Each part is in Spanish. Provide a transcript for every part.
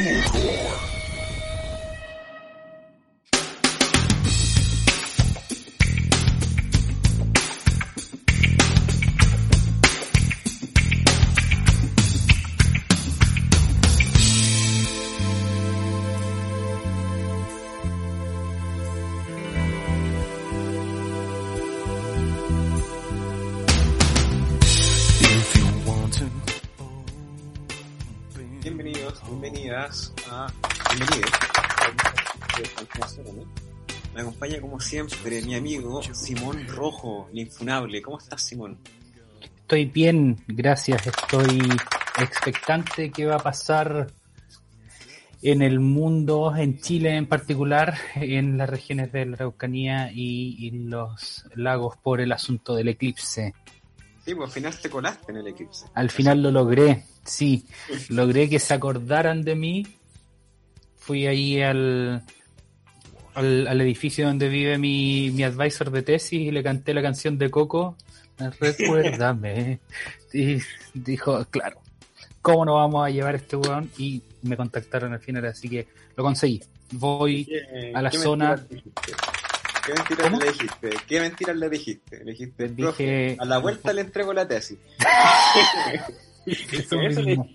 Folklore. Siempre mi amigo Simón Rojo, el infunable. ¿Cómo estás, Simón? Estoy bien, gracias. Estoy expectante qué va a pasar en el mundo, en Chile en particular, en las regiones de la Araucanía y, y los lagos por el asunto del eclipse. Sí, pues al final te colaste en el eclipse. Al final lo logré, sí. Logré que se acordaran de mí. Fui ahí al, al, al edificio donde vive mi, mi advisor de tesis y le canté la canción de Coco. Recuérdame. Y dijo, claro, ¿cómo no vamos a llevar este weón? Y me contactaron al final, así que lo conseguí. Voy ¿Qué- a la qué zona. ¿Qué mentiras ¿Cómo? le dijiste? ¿Qué mentiras le dijiste? Le dijiste, Les "Profe, dije- a la vuelta le entrego la tesis. Eso Eso mismo.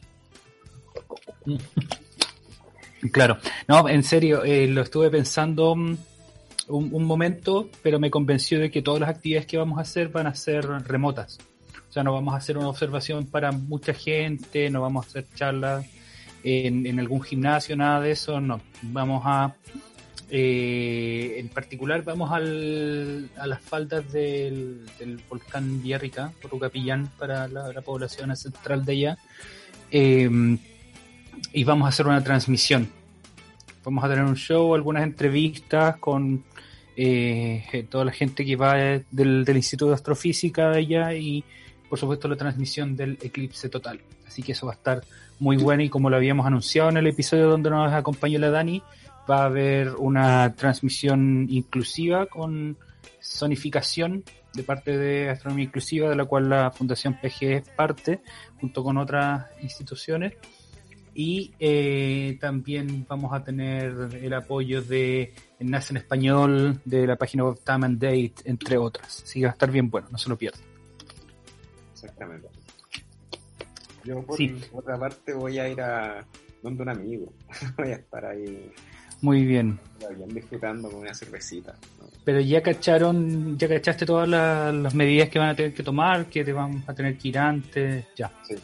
Claro, no, en serio, eh, lo estuve pensando mm, un, un momento, pero me convenció de que todas las actividades que vamos a hacer van a ser remotas. O sea, no vamos a hacer una observación para mucha gente, no vamos a hacer charlas en, algún gimnasio, nada de eso, no. Vamos a, eh, en particular, vamos al, a las faldas del, volcán Villarrica, Rucapillán, para la, la población central de allá. Eh, y vamos a hacer una transmisión. Vamos a tener un show, algunas entrevistas con eh, toda la gente que va del, Instituto de Astrofísica allá y por supuesto la transmisión del eclipse total. Así que eso va a estar muy bueno y como lo habíamos anunciado en el episodio donde nos acompañó la Dani, va a haber una transmisión inclusiva con zonificación de parte de Astronomía Inclusiva, de la cual la Fundación PG es parte, junto con otras instituciones. Y eh, también vamos a tener el apoyo de Enlace en Español, de la página web Time and Date, entre otras. Así que va a estar bien bueno, no se lo pierdan. Exactamente. Yo por Sí. otra parte voy a ir a donde un amigo. voy a estar ahí Muy bien. bien disfrutando con una cervecita. ¿no? Pero ya cacharon, ya cachaste todas la- las medidas que van a tener que tomar, que te van a tener que ir antes, ya. Sí.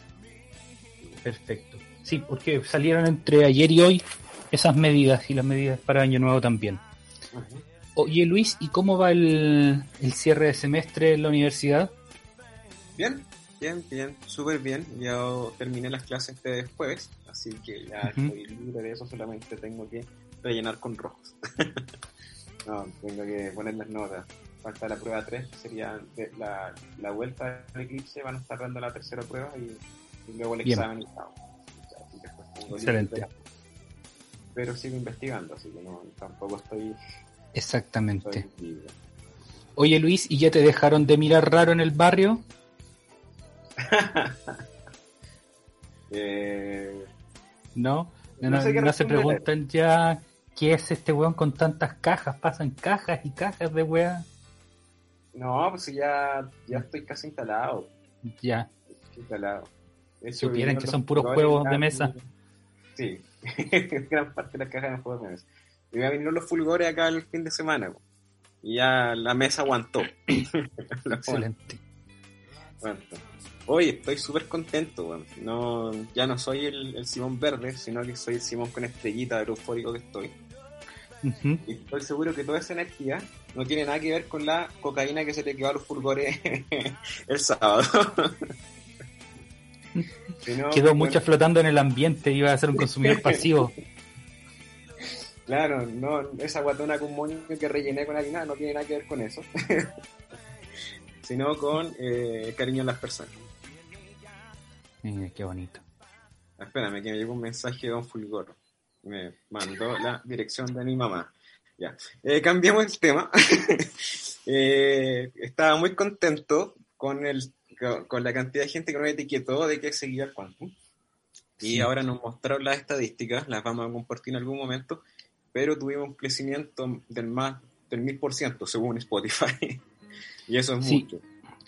Perfecto. Sí, porque salieron entre ayer y hoy esas medidas y las medidas para Año Nuevo también. Oye Luis, ¿y cómo va el, el cierre de semestre en la universidad? Bien, bien, bien, súper bien. Ya terminé las clases de jueves, así que ya Ujú. estoy libre de eso, solamente tengo que rellenar con rojos. no, tengo que poner las notas. Falta la prueba 3, sería de- la, la vuelta del eclipse, van a estar dando la tercera prueba y, y luego el Bien. examen y Excelente. Pero sigo investigando, así que no, tampoco estoy, Exactamente. estoy libre. Oye Luis, ¿y ya te dejaron de mirar raro en el barrio? Eh, ¿No? No, No no- sé qué no se preguntan ya qué es este weón con tantas cajas. Pasan cajas y cajas de weá. no, pues ya, ya estoy casi instalado. Ya. Estoy instalado. Supieran que son puros juegos de mesa. y- Sí, gran parte de las cajas eran juegos de mesa. Y me vinieron los fulgores acá el fin de semana. Y ya la mesa aguantó. Excelente. aguantó. Oye, estoy súper contento. No, ya no soy el, el Simón verde, sino que soy el Simón con estrellita de eufórico que estoy. Y estoy seguro que toda esa energía no tiene nada que ver con la cocaína que se te quedó a los fulgores el sábado. Quedó mucha flotando en el ambiente. Iba a ser un consumidor pasivo. Claro, no, esa guatona con moño que rellené con harina no tiene nada que ver con eso. Sino con eh, cariño en las personas. Mira, qué bonito. Espérame, que me llegó un mensaje de Don Fulgor. Me mandó la dirección de mi mamá. Ya. Eh, cambiamos el tema. Eh, estaba muy contento con el con, con la cantidad de gente que nos etiquetó de que seguía el Quantum. Y ahora nos mostraron las estadísticas, las vamos a compartir en algún momento, pero tuvimos un crecimiento del más del mil por ciento según Spotify. y eso es mucho.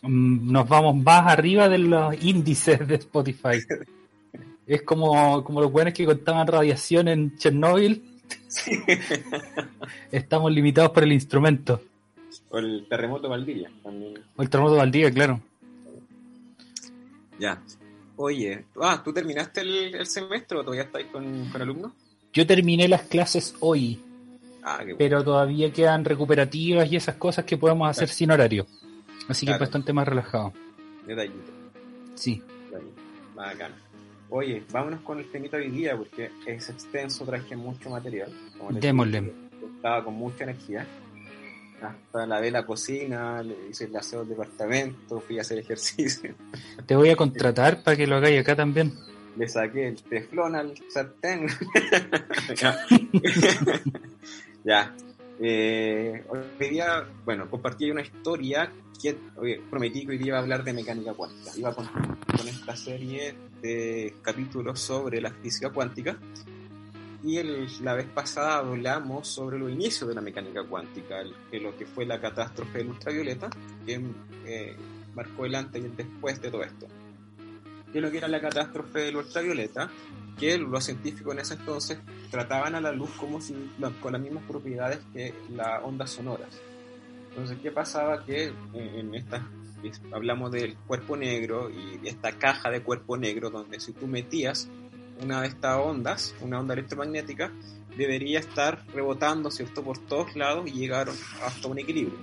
Mm, nos vamos más arriba de los índices de Spotify. es como, como los buenos que contaban radiación en Chernóbil. Estamos limitados por el instrumento. O el terremoto de Valdivia O el terremoto de Valdivia, claro. Ya. Oye, ah, ¿tú terminaste el, semestre o todavía estáis con, con alumnos? Yo terminé las clases hoy. Ah, pero todavía quedan recuperativas y esas cosas que podemos hacer sin horario. Así que es bastante más relajado. Detallito. Sí. Bacán. Oye, vámonos con el temita hoy día porque es extenso, traje mucho material. Démosle. Estaba con mucha energía. Hasta la de la cocina, le hice el aseo del departamento, fui a hacer ejercicio. Te voy a contratar para que lo hagáis acá también. Le saqué el teflón al sartén. ya. Eh, hoy día, bueno, compartí una historia que prometí que hoy día iba a hablar de mecánica cuántica. Iba con, con esta serie de capítulos sobre la física cuántica. Y el, la vez pasada hablamos sobre los inicios de la mecánica cuántica, que lo que fue la catástrofe del ultravioleta, que eh, marcó el antes y el después de todo esto. Que lo que era la catástrofe del ultravioleta, que los científicos en ese entonces trataban a la luz como si con las mismas propiedades que las ondas sonoras. Entonces, ¿qué pasaba? Que en, esta hablamos del cuerpo negro y esta caja de cuerpo negro donde si tú metías una de estas ondas, una onda electromagnética, debería estar rebotando, ¿cierto?, por todos lados y llegar hasta un equilibrio.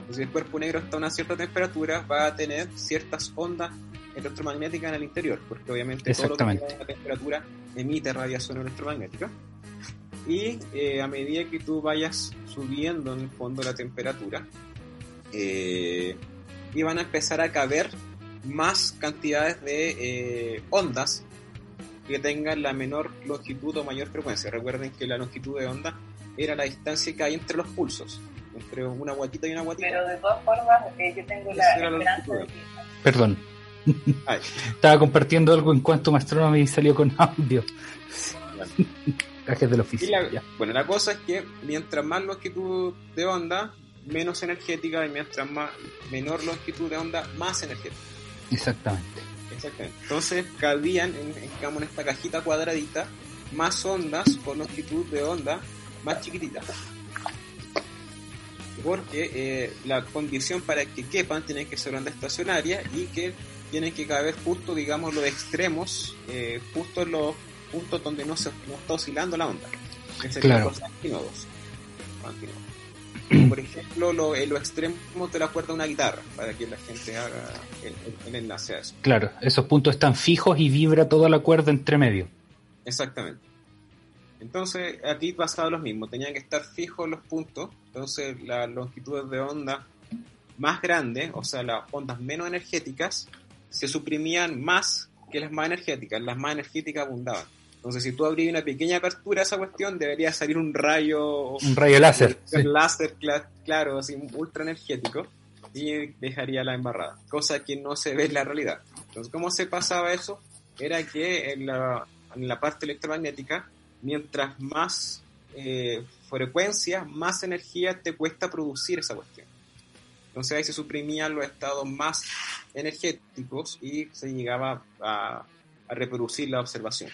Entonces, el cuerpo negro está a una cierta temperatura, va a tener ciertas ondas electromagnética en el interior, porque obviamente todo lo que tiene la temperatura emite radiación electromagnética. Y eh, a medida que tú vayas subiendo en el fondo la temperatura, eh, y van a empezar a caber más cantidades de eh, ondas que tengan la menor longitud o mayor frecuencia. Recuerden que la longitud de onda era la distancia que hay entre los pulsos, entre una guatita y una guatita. Pero de todas formas, yo tengo la esperanza de Perdón. Estaba compartiendo algo en cuanto Astronomy y salió con audio. Cajes del oficio. bueno, la cosa es que mientras más longitud de onda, menos energética, y mientras más menor longitud de onda, más energética. Exactamente. Exactamente. Entonces cabían en, en esta cajita cuadradita más ondas con longitud de onda más chiquititas porque eh, la condición para que quepan tiene que ser onda estacionaria y que tienen que caber justo, digamos, los extremos, eh, justo en los puntos donde no se está oscilando la onda. claro. Por ejemplo, en los extremos de la cuerda de una guitarra, para que la gente haga el, enlace a eso. Claro, esos puntos están fijos y vibra toda la cuerda entre medio. Exactamente. Entonces, aquí pasaba lo mismo, tenían que estar fijos los puntos, entonces las longitudes de onda más grandes, o sea, las ondas menos energéticas, se suprimían más que las más energéticas, las más energéticas abundaban. Entonces, si tú abrías una pequeña apertura a esa cuestión, debería salir un rayo... Un rayo láser. Un láser, claro, así, ultra energético, y dejaría la embarrada, cosa que no se ve en la realidad. Entonces, ¿cómo se pasaba eso? Era que en la, en la parte electromagnética, mientras más eh, frecuencia, más energía te cuesta producir esa cuestión. Entonces ahí se suprimían los estados más energéticos y se llegaba a, reproducir la observación.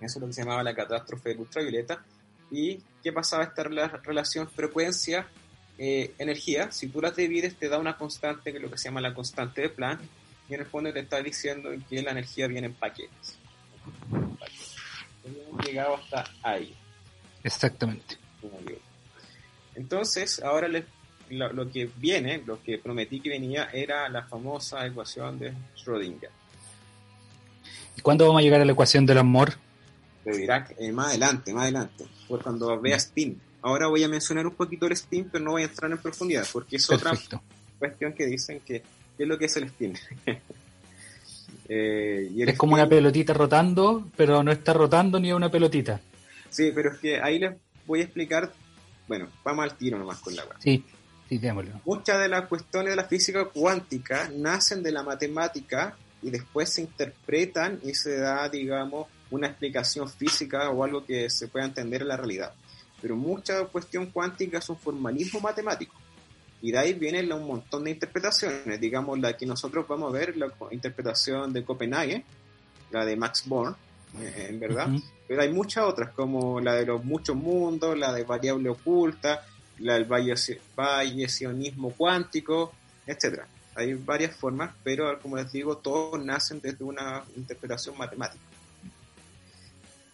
Eso es lo que se llamaba la catástrofe ultravioleta. ¿Y qué pasaba esta relación frecuencia-energía? Eh, si tú las divides te da una constante que es lo que se llama la constante de Planck y en el fondo te está diciendo que la energía viene en paquetes. Hemos llegado hasta ahí. Exactamente. Entonces, ahora les lo, que viene, lo que prometí que venía, era la famosa ecuación de Schrödinger. ¿Y cuándo vamos a llegar a la ecuación del amor? Te dirá eh, más adelante, más adelante, por cuando vea spin. Ahora voy a mencionar un poquito el spin, pero no voy a entrar en profundidad, porque es otra cuestión que dicen que qué es lo que es el spin. Eh, es como una pelotita rotando, pero no está rotando ni una pelotita. Sí, pero es que ahí les voy a explicar, bueno, vamos al tiro nomás con la web. Sí. Muchas de las cuestiones de la física cuántica nacen de la matemática y después se interpretan y se da, digamos, una explicación física o algo que se pueda entender en la realidad. Pero mucha cuestión cuántica es un formalismo matemático. Y de ahí vienen un montón de interpretaciones. Digamos, la que nosotros vamos a ver, la interpretación de Copenhague, la de Max Born, eh, en verdad. Pero hay muchas otras, como la de los muchos mundos, la de variable oculta, la del variacionismo cuántico, etcétera. Hay varias formas, pero como les digo, todos nacen desde una interpretación matemática.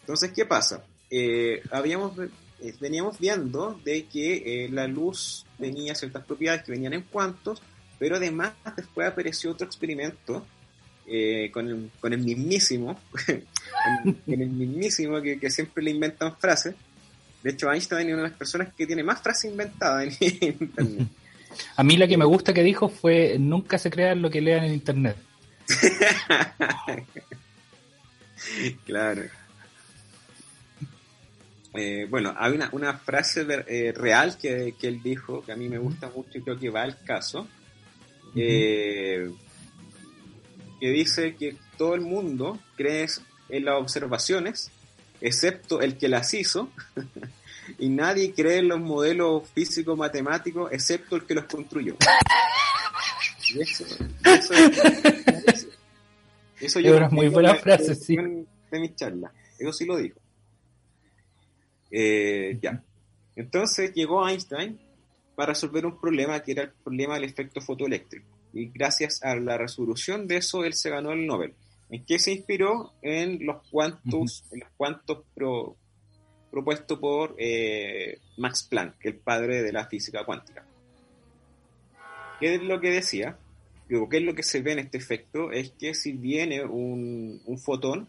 Entonces, ¿qué pasa? Eh, habíamos, eh, veníamos viendo de que eh, la luz tenía ciertas propiedades que venían en cuantos, pero además después apareció otro experimento con, el, con el mismísimo, con el mismísimo que, que, siempre le inventan frases. De hecho, Einstein es una de las personas que tiene más frases inventadas en Internet. A mí la que me gusta que dijo fue, nunca se crean lo que lean en Internet. claro. Eh, bueno, hay una, una frase eh, real que, que, él dijo, que a mí me gusta mucho y creo que va al caso, eh, que dice que todo el mundo cree en las observaciones, excepto el que las hizo, y nadie cree en los modelos físicos matemáticos excepto el que los construyó. Y eso, eso, eso, eso yo es muy buena frase, sí. De mi charla, eso sí lo dijo. Eh, ya. Entonces llegó Einstein para resolver un problema que era el problema del efecto fotoeléctrico. Y gracias a la resolución de eso, él se ganó el Nobel. ¿En qué se inspiró? En los cuantos, en los cuantos pro, propuesto por eh, Max Planck, el padre de la física cuántica. ¿Qué es lo que decía? Digo, ¿qué es lo que se ve en este efecto? Es que si viene un, fotón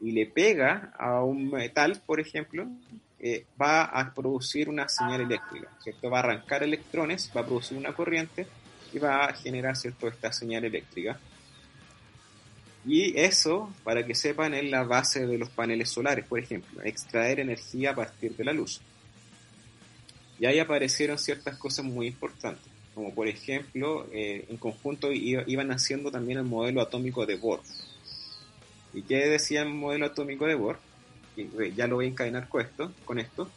y le pega a un metal, por ejemplo, eh, va a producir una señal eléctrica, ¿cierto? Va a arrancar electrones, va a producir una corriente y va a generar, ¿cierto?, esta señal eléctrica. Y eso, para que sepan, es la base de los paneles solares, por ejemplo, extraer energía a partir de la luz. Y ahí aparecieron ciertas cosas muy importantes, como por ejemplo, eh, en conjunto iban haciendo también el modelo atómico de Bohr. ¿Y qué decía el modelo atómico de Bohr? Eh, ya lo voy a encadenar con esto, con esto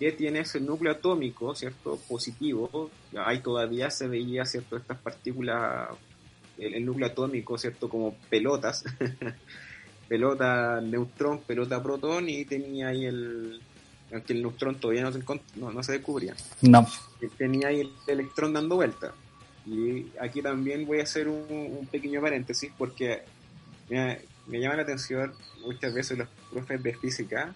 que tiene ese núcleo atómico, ¿cierto? Positivo, ahí todavía se veía, ¿cierto? Estas partículas el, núcleo atómico, ¿cierto? Como pelotas, pelota neutrón, pelota protón, y tenía ahí el, aunque el neutrón todavía no se, no, se descubría. No. Tenía ahí el electrón dando vuelta. Y aquí también voy a hacer un, pequeño paréntesis porque me, me, llama la atención muchas veces los profes de física,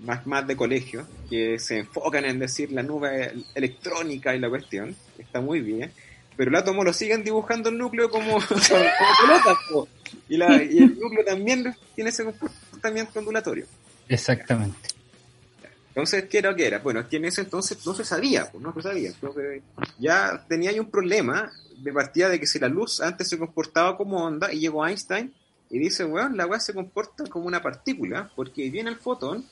más, más de colegio, que se enfocan en decir la nube electrónica y la cuestión, está muy bien, pero el átomo lo siguen dibujando el núcleo como, como Y, la, y, el núcleo también tiene ese comportamiento ondulatorio. Exactamente. Entonces, ¿qué era lo que era? Bueno, que en ese entonces no se sabía, pues, no se sabía. Entonces, ya tenía ahí un problema de partida de que si la luz antes se comportaba como onda y llegó Einstein y dice, bueno, la weá se comporta como una partícula porque viene el fotón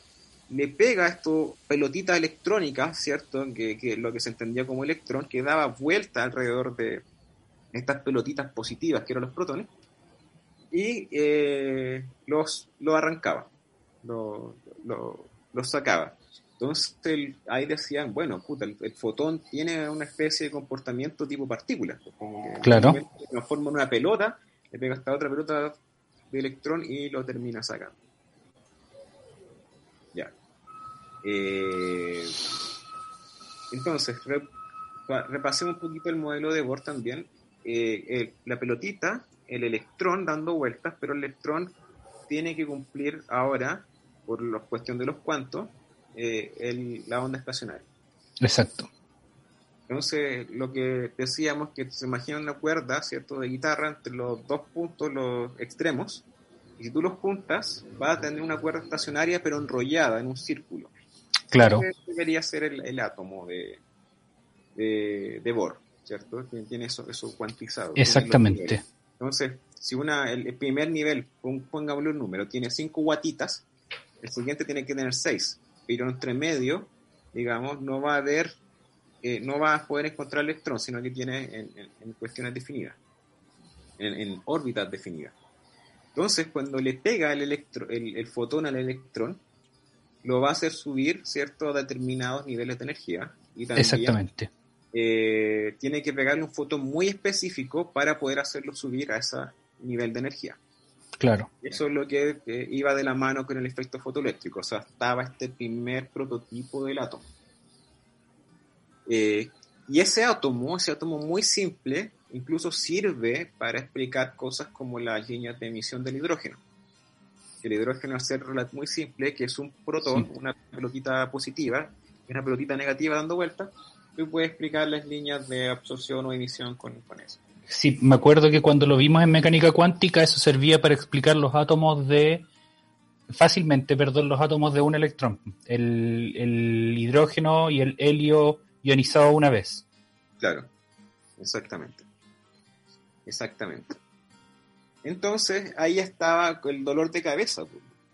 le pega esto pelotitas electrónicas, ¿cierto? Que, que, lo que se entendía como electrón, que daba vuelta alrededor de estas pelotitas positivas, que eran los protones, y eh, los, lo arrancaba, los lo, sacaba. Entonces ahí decían, bueno, puta, el, fotón tiene una especie de comportamiento tipo partícula. Como que claro. Se transforma en una pelota, le pega esta otra pelota de electrón y lo termina sacando. Ya. Eh, entonces, repasemos un poquito el modelo de Bohr también. Eh, la pelotita, el electrón dando vueltas, pero el electrón tiene que cumplir ahora, por la cuestión de los cuantos, eh, la onda estacionaria. Exacto. Entonces, lo que decíamos que se imagina una cuerda, ¿cierto?, de guitarra entre los dos puntos, los extremos, y si tú los juntas, vas a tener una cuerda estacionaria, pero enrollada en un círculo. Claro. debería ser el, átomo de, de, Bohr, ¿cierto? Tiene eso, eso cuantizado. Exactamente. Entonces, si una, el, primer nivel, pongámosle un número, tiene 5 guatitas, el siguiente tiene que tener 6, pero entre medio, digamos, no va a haber, eh, no va a poder encontrar electrón, sino que tiene en, cuestiones definidas. en, órbitas definidas. Entonces, cuando le pega el, electro, el, fotón al electrón, lo va a hacer subir, ¿cierto?, a determinados niveles de energía. Y también, Exactamente. Eh, tiene que pegarle un fotón muy específico para poder hacerlo subir a ese nivel de energía. Claro. Eso es lo que iba de la mano con el efecto fotoeléctrico. O sea, estaba este primer prototipo del átomo. Eh, y ese átomo, ese átomo muy simple, incluso sirve para explicar cosas como las líneas de emisión del hidrógeno. El hidrógeno es ser muy simple, que es un protón, una pelotita positiva, y una pelotita negativa dando vueltas, y puede explicar las líneas de absorción o emisión con, con eso. Sí, me acuerdo que cuando lo vimos en mecánica cuántica, eso servía para explicar los átomos de fácilmente, perdón, los átomos de un electrón. El, el hidrógeno y el helio ionizado una vez. Claro, exactamente. Exactamente. Entonces ahí estaba el dolor de cabeza,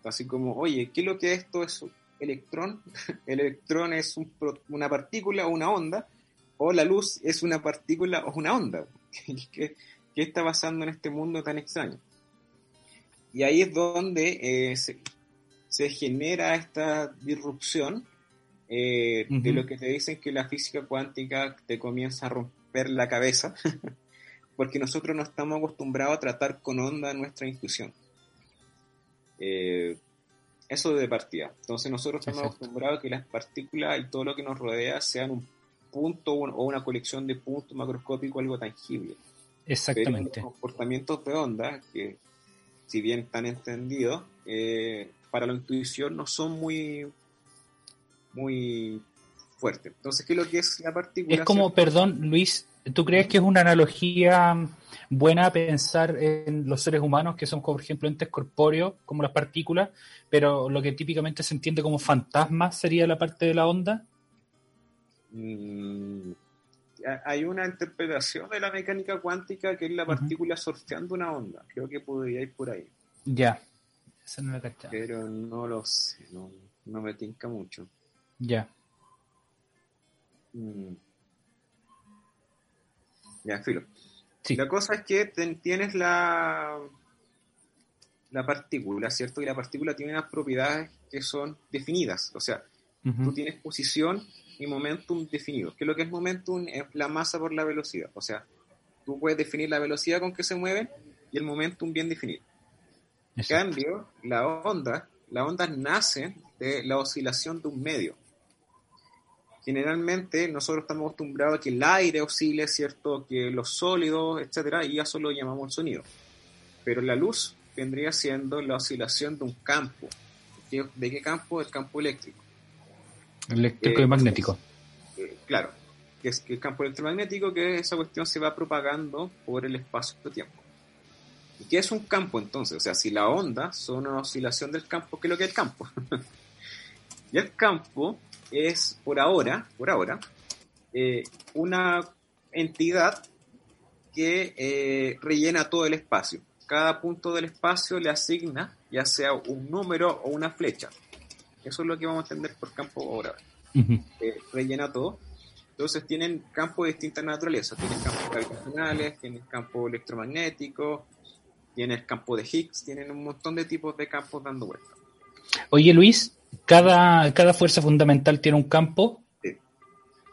así como, oye, ¿qué es lo que esto es electrón? El electrón es una partícula o una onda, o la luz es una partícula o una onda. ¿Qué, está pasando en este mundo tan extraño? Y ahí es donde eh, se, genera esta disrupción eh, de lo que te dicen que la física cuántica te comienza a romper la cabeza, porque nosotros no estamos acostumbrados a tratar con onda nuestra intuición. Eh, eso de partida. Entonces nosotros estamos acostumbrados a que las partículas y todo lo que nos rodea sean un punto o una colección de puntos macroscópicos, algo tangible. Exactamente. los comportamientos de onda, que si bien están entendidos, eh, para la intuición no son muy, muy fuertes. Entonces, ¿qué es lo que es la partícula? Es como, perdón, Luis, ¿tú crees que es una analogía buena pensar en los seres humanos que son, por ejemplo, entes corpóreos, como las partículas, pero lo que típicamente se entiende como fantasmas sería la parte de la onda? Mm, hay una interpretación de la mecánica cuántica que es la partícula sorteando una onda. Creo que podría ir por ahí. Ya. no Pero no lo sé, no, me tinca mucho. Ya. Mm. Ya, filo. La cosa es que tienes la, la partícula, ¿cierto? Y la partícula tiene unas propiedades que son definidas. O sea, tú tienes posición y momentum definido. ¿Qué es lo que es momentum? Es la masa por la velocidad. O sea, tú puedes definir la velocidad con que se mueven y el momentum bien definido. En cambio, la onda, las ondas nacen de la oscilación de un medio. Generalmente nosotros estamos acostumbrados a que el aire oscile, ¿cierto? Que los sólidos, etcétera, y eso lo llamamos sonido. Pero la luz vendría siendo la oscilación de un campo. ¿De qué campo? El campo eléctrico. Eléctrico y eh, magnético. Eh, claro, que es que el campo electromagnético, que esa cuestión se va propagando por el espacio-tiempo. ¿Y qué es un campo entonces? O sea, si la onda son una oscilación del campo, ¿qué es lo que es el campo? y el campo es, por ahora, por ahora, eh, una entidad que rellena todo el espacio. Cada punto del espacio le asigna ya sea un número o una flecha. Eso es lo que vamos a entender por campo ahora. Eh, rellena todo. Entonces tienen campos de distintas naturalezas. Tienen campos gravitacionales, tienen campo electromagnético, tienen campo de Higgs, tienen un montón de tipos de campos dando vueltas. Oye Luis, ¿cada, cada fuerza fundamental tiene un campo? Sí.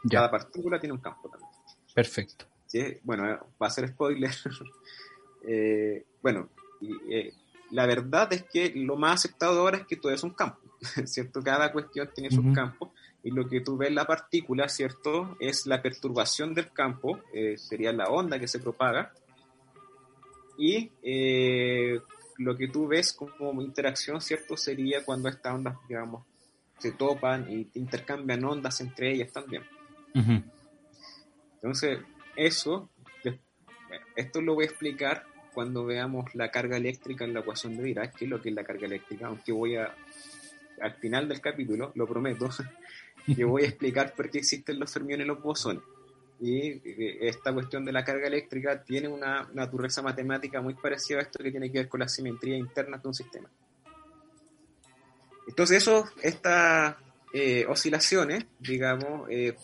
Cada partícula tiene un campo también. Perfecto. ¿Sí? Bueno, va a ser spoiler. Eh, bueno, eh, la verdad es que lo más aceptado ahora es que todo es un campo. ¿cierto? Cada cuestión tiene sus campos y lo que tú ves en la partícula, ¿cierto? Es la perturbación del campo, eh, sería la onda que se propaga y eh, lo que tú ves como interacción, ¿cierto? Sería cuando estas ondas, digamos, se topan y intercambian ondas entre ellas también. Entonces, eso, esto lo voy a explicar cuando veamos la carga eléctrica en la ecuación de Dirac, que es lo que es la carga eléctrica, aunque voy a al final del capítulo, lo prometo, yo voy a explicar por qué existen los fermiones y los bosones. Y eh, esta cuestión de la carga eléctrica tiene una naturaleza matemática muy parecida a esto que tiene que ver con la simetría interna de un sistema. Entonces, eso, estas eh, oscilaciones, digamos, eh,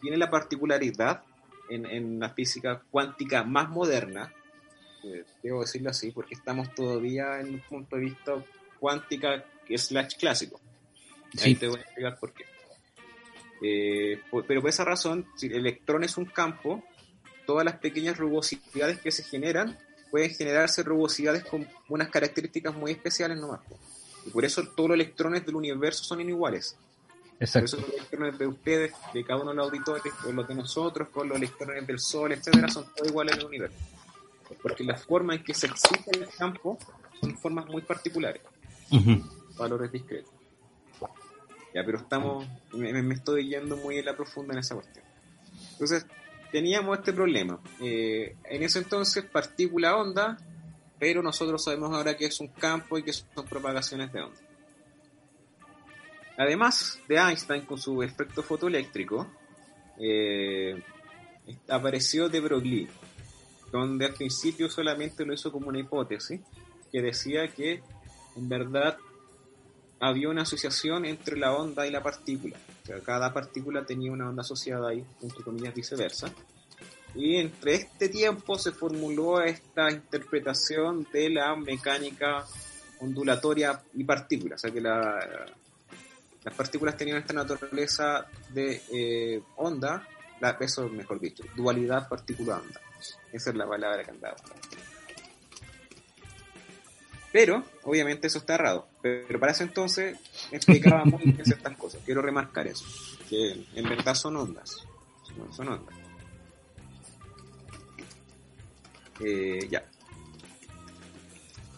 tienen la particularidad en, en la física cuántica más moderna eh, debo decirlo así, porque estamos todavía en un punto de vista cuántica slash clásico. Ahí te voy a explicar por qué. Eh, pero por esa razón, si el electrón es un campo, todas las pequeñas rugosidades que se generan pueden generarse rugosidades con unas características muy especiales nomás. Y por eso todos los electrones del universo son iniguales. Exacto. Por eso los electrones de ustedes, de cada uno de los auditores, con los de nosotros, con los electrones del Sol, etcétera, son todos iguales en el universo. Porque la forma en que se excita el campo son formas muy particulares. Valores discretos. Pero estamos, me, estoy yendo muy en la profunda en esa cuestión. Entonces, teníamos este problema. Eh, en ese entonces, partícula onda, pero nosotros sabemos ahora que es un campo y que son propagaciones de onda. Además de Einstein con su efecto fotoeléctrico, eh, apareció de Broglie, donde al principio solamente lo hizo como una hipótesis, que decía que en verdad había una asociación entre la onda y la partícula. O sea, cada partícula tenía una onda asociada ahí, entre comillas viceversa. Y entre este tiempo se formuló esta interpretación de la mecánica ondulatoria y partícula. O sea que la, las partículas tenían esta naturaleza de eh, onda, la, eso mejor dicho, dualidad partícula-onda. Esa es la palabra que andaba. Pero, obviamente eso está errado. Pero para ese entonces explicaba muy bien ciertas cosas. Quiero remarcar eso. Que en verdad son ondas. Son ondas. Eh, ya.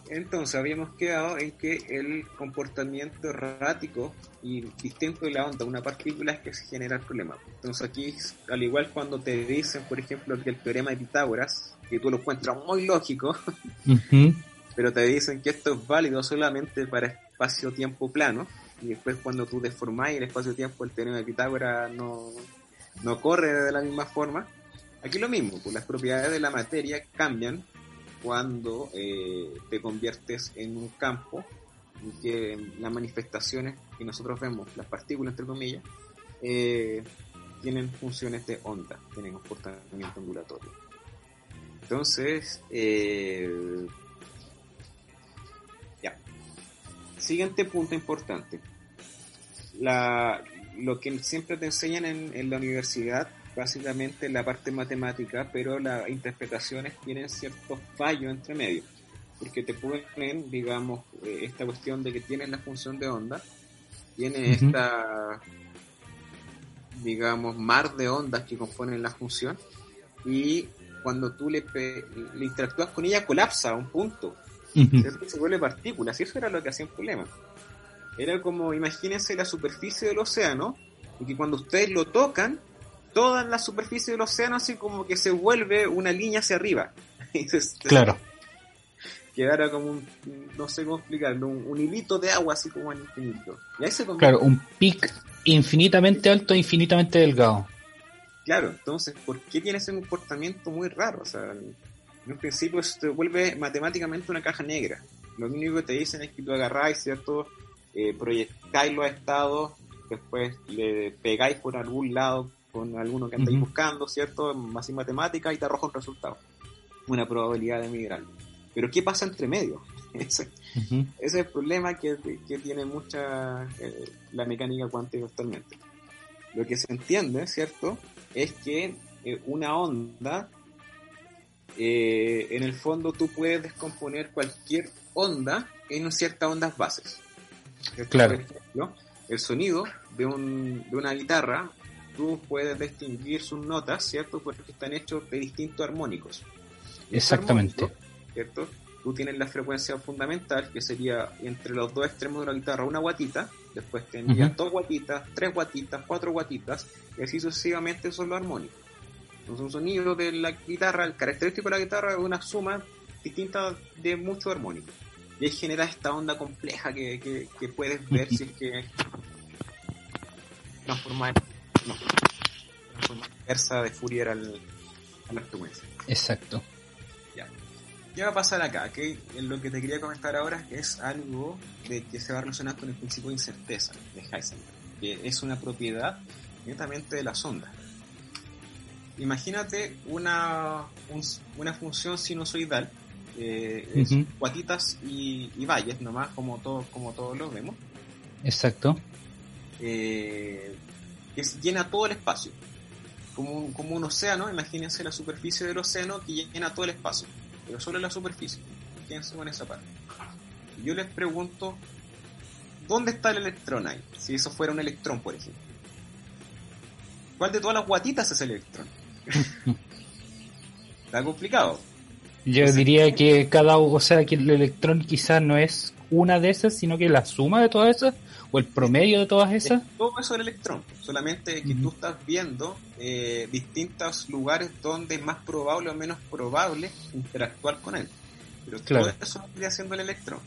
Entonces habíamos quedado en que el comportamiento errático y distinto de la onda, una partícula es que se genera el problema. Entonces aquí, al igual cuando te dicen, por ejemplo, que el teorema de Pitágoras, que tú lo encuentras muy lógico, pero te dicen que esto es válido solamente para espacio-tiempo plano, y después cuando tú deformáis el espacio-tiempo, el teorema de Pitágoras no, no corre de la misma forma. Aquí lo mismo, pues las propiedades de la materia cambian cuando eh, te conviertes en un campo en que las manifestaciones que nosotros vemos, las partículas entre comillas, eh, tienen funciones de onda, tienen comportamiento ondulatorio. Entonces, eh, Siguiente punto importante. La, lo que siempre te enseñan en, en la universidad básicamente la parte matemática, pero las interpretaciones tienen ciertos fallos entre medio, porque te ponen, digamos, eh, esta cuestión de que tienes la función de onda, tiene esta, digamos, mar de ondas que componen la función, y cuando tú le, le interactúas con ella colapsa a un punto, se vuelve partículas, y eso era lo que hacía el problema. Era como, imagínense la superficie del océano, y que cuando ustedes lo tocan, toda la superficie del océano así como que se vuelve una línea hacia arriba. claro. Quedara como un, no sé cómo explicarlo, un, hilito de agua así como en infinito. claro, un pic infinitamente alto e infinitamente delgado. Claro, entonces, ¿por qué tiene ese comportamiento muy raro? O sea, en un principio se vuelve matemáticamente una caja negra. Lo único que te dicen es que tú agarráis, ¿cierto? Eh, proyectáis los estados, después le pegáis por algún lado con alguno que andáis buscando, ¿cierto? Más en matemática y te arroja un resultado. Una probabilidad de migrar. Pero ¿qué pasa entre medio? ese, es el problema que, tiene mucha eh, la mecánica cuántica actualmente. Lo que se entiende, ¿cierto? Es que eh, una onda, eh, en el fondo tú puedes descomponer cualquier onda en ciertas ondas bases. Claro. Por ejemplo, el sonido de, un, de una guitarra tú puedes distinguir sus notas, ¿cierto? Porque están hechos de distintos armónicos. Exactamente. ¿Cierto? Tú tienes la frecuencia fundamental, que sería entre los dos extremos de la guitarra una guatita, después tendrías dos guatitas, tres guatitas, cuatro guatitas, y así sucesivamente son los armónicos. Entonces un sonido de la guitarra, el característico de la guitarra es una suma distinta de muchos armónicos. Y ahí genera esta onda compleja que, que, puedes ver si es que transformar no. Una inversa de Fourier al, a la frecuencia. Exacto. Ya. ¿Qué va a pasar acá? Que lo que te quería comentar ahora es algo de que se va a relacionar con el principio de incerteza de Heisenberg, que es una propiedad netamente de las ondas. Imagínate una, una función sinusoidal eh, guatitas y, valles nomás, como todos como todos lo vemos. Exacto. Eh, que llena todo el espacio. Como un, como un océano, imagínense la superficie del océano que llena todo el espacio, pero solo la superficie. Fíjense con esa parte. yo les pregunto, ¿dónde está el electrón ahí? Si eso fuera un electrón, por ejemplo. ¿Cuál de todas las guatitas es el electrón? Está complicado. Yo diría que cada, o sea, que el electrón quizás no es una de esas, sino que la suma de todas esas, o el promedio de todas esas. todo eso es el electrón, solamente que tú estás viendo eh, distintos lugares donde es más probable o menos probable interactuar con él. Pero todo eso lo haciendo el electrón.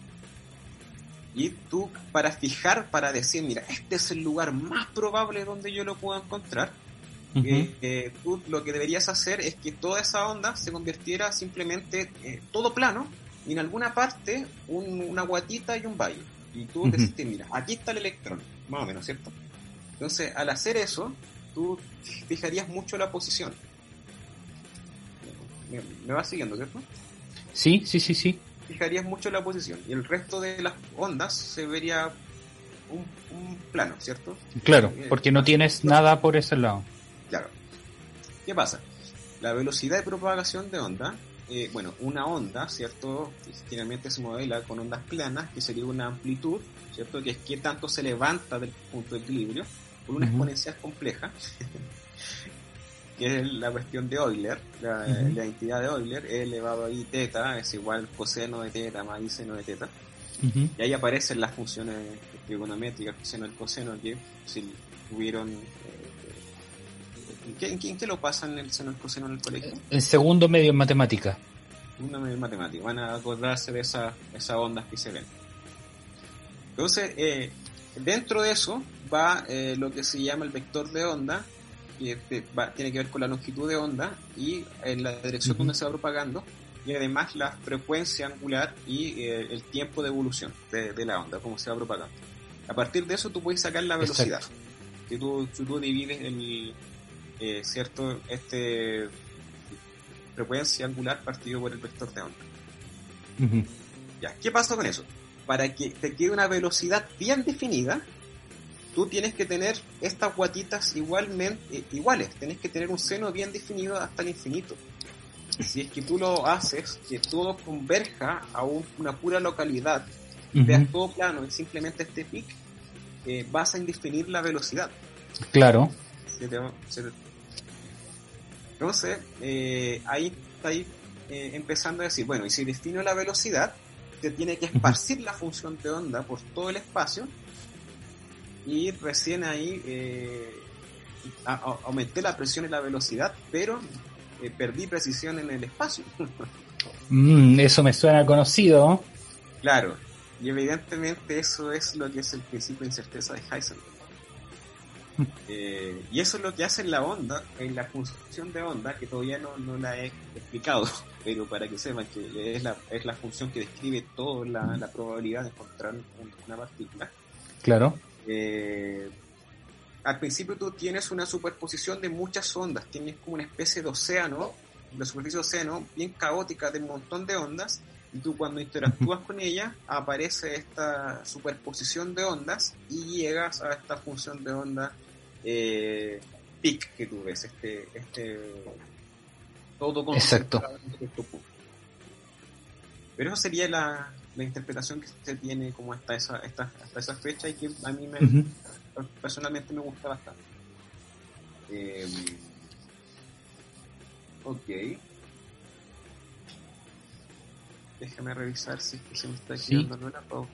Y tú, para fijar, para decir, mira, este es el lugar más probable donde yo lo puedo encontrar, eh, tú lo que deberías hacer es que toda esa onda se convirtiera simplemente eh, todo plano y en alguna parte una guatita y un valle. Y tú decís, mira, aquí está el electrón, más o menos, ¿cierto? Entonces, al hacer eso, tú fijarías mucho la posición. ¿Me, me vas siguiendo, cierto? Sí, sí, sí, sí fijarías mucho la posición y el resto de las ondas se vería un, plano, ¿cierto? Claro, eh, porque no tienes nada por ese lado. Claro. ¿Qué pasa? La velocidad de propagación de onda, eh, bueno, una onda, ¿cierto? Generalmente se modela con ondas planas, que sería una amplitud, ¿cierto? Que es que tanto se levanta del punto de equilibrio por una exponencial compleja. que es la cuestión de Euler, la, entidad de Euler, E elevado a i teta es igual coseno de teta más i seno de teta. Y ahí aparecen las funciones trigonométricas, coseno el coseno, que si tuvieron... Eh, ¿en, qué, ¿En qué lo pasan el seno el coseno en el colegio? El segundo medio en matemática. Segundo medio en matemática. Van a acordarse de esa, esas ondas que se ven. Entonces, eh, dentro de eso va eh, lo que se llama el vector de onda, que tiene que ver con la longitud de onda y en la dirección donde se va propagando y además la frecuencia angular y eh, el tiempo de evolución de, la onda, cómo se va propagando. A partir de eso tú puedes sacar la velocidad. Si tú, tú divides el, eh, cierto, este frecuencia angular partido por el vector de onda. Ya, ¿qué pasa con eso? Para que te quede una velocidad bien definida, tú tienes que tener estas guatitas igualmente eh, iguales, tienes que tener un seno bien definido hasta el infinito. Si es que tú lo haces, que todo converja a una pura localidad, veas todo plano y simplemente este pic, eh, vas a indefinir la velocidad. Claro. Entonces, eh, ahí está ahí empezando a decir, bueno, y si defino la velocidad, te tiene que esparcir la función de onda por todo el espacio y recién ahí eh, aumenté la presión y la velocidad, pero eh, perdí precisión en el espacio. Mm, eso me suena conocido. Claro, y evidentemente eso es lo que es el principio de incerteza de Heisenberg. Eh, y eso es lo que hace en la onda, en la función de onda, que todavía no, no la he explicado, pero para que sepan que es la, es la función que describe toda la, la probabilidad de encontrar una partícula. Claro. Eh, al principio tú tienes una superposición de muchas ondas, tienes como una especie de océano, la superficie de océano, bien caótica de un montón de ondas, y tú cuando interactúas con ella aparece esta superposición de ondas y llegas a esta función de onda eh, peak que tú ves, este, este todo con Exacto. Pero eso sería la, la interpretación que se tiene como hasta esa, hasta, esa fecha y que a mí me, personalmente me gusta bastante. Eh, ok. Déjame revisar si es que se me está quedando ¿Sí? la pausa.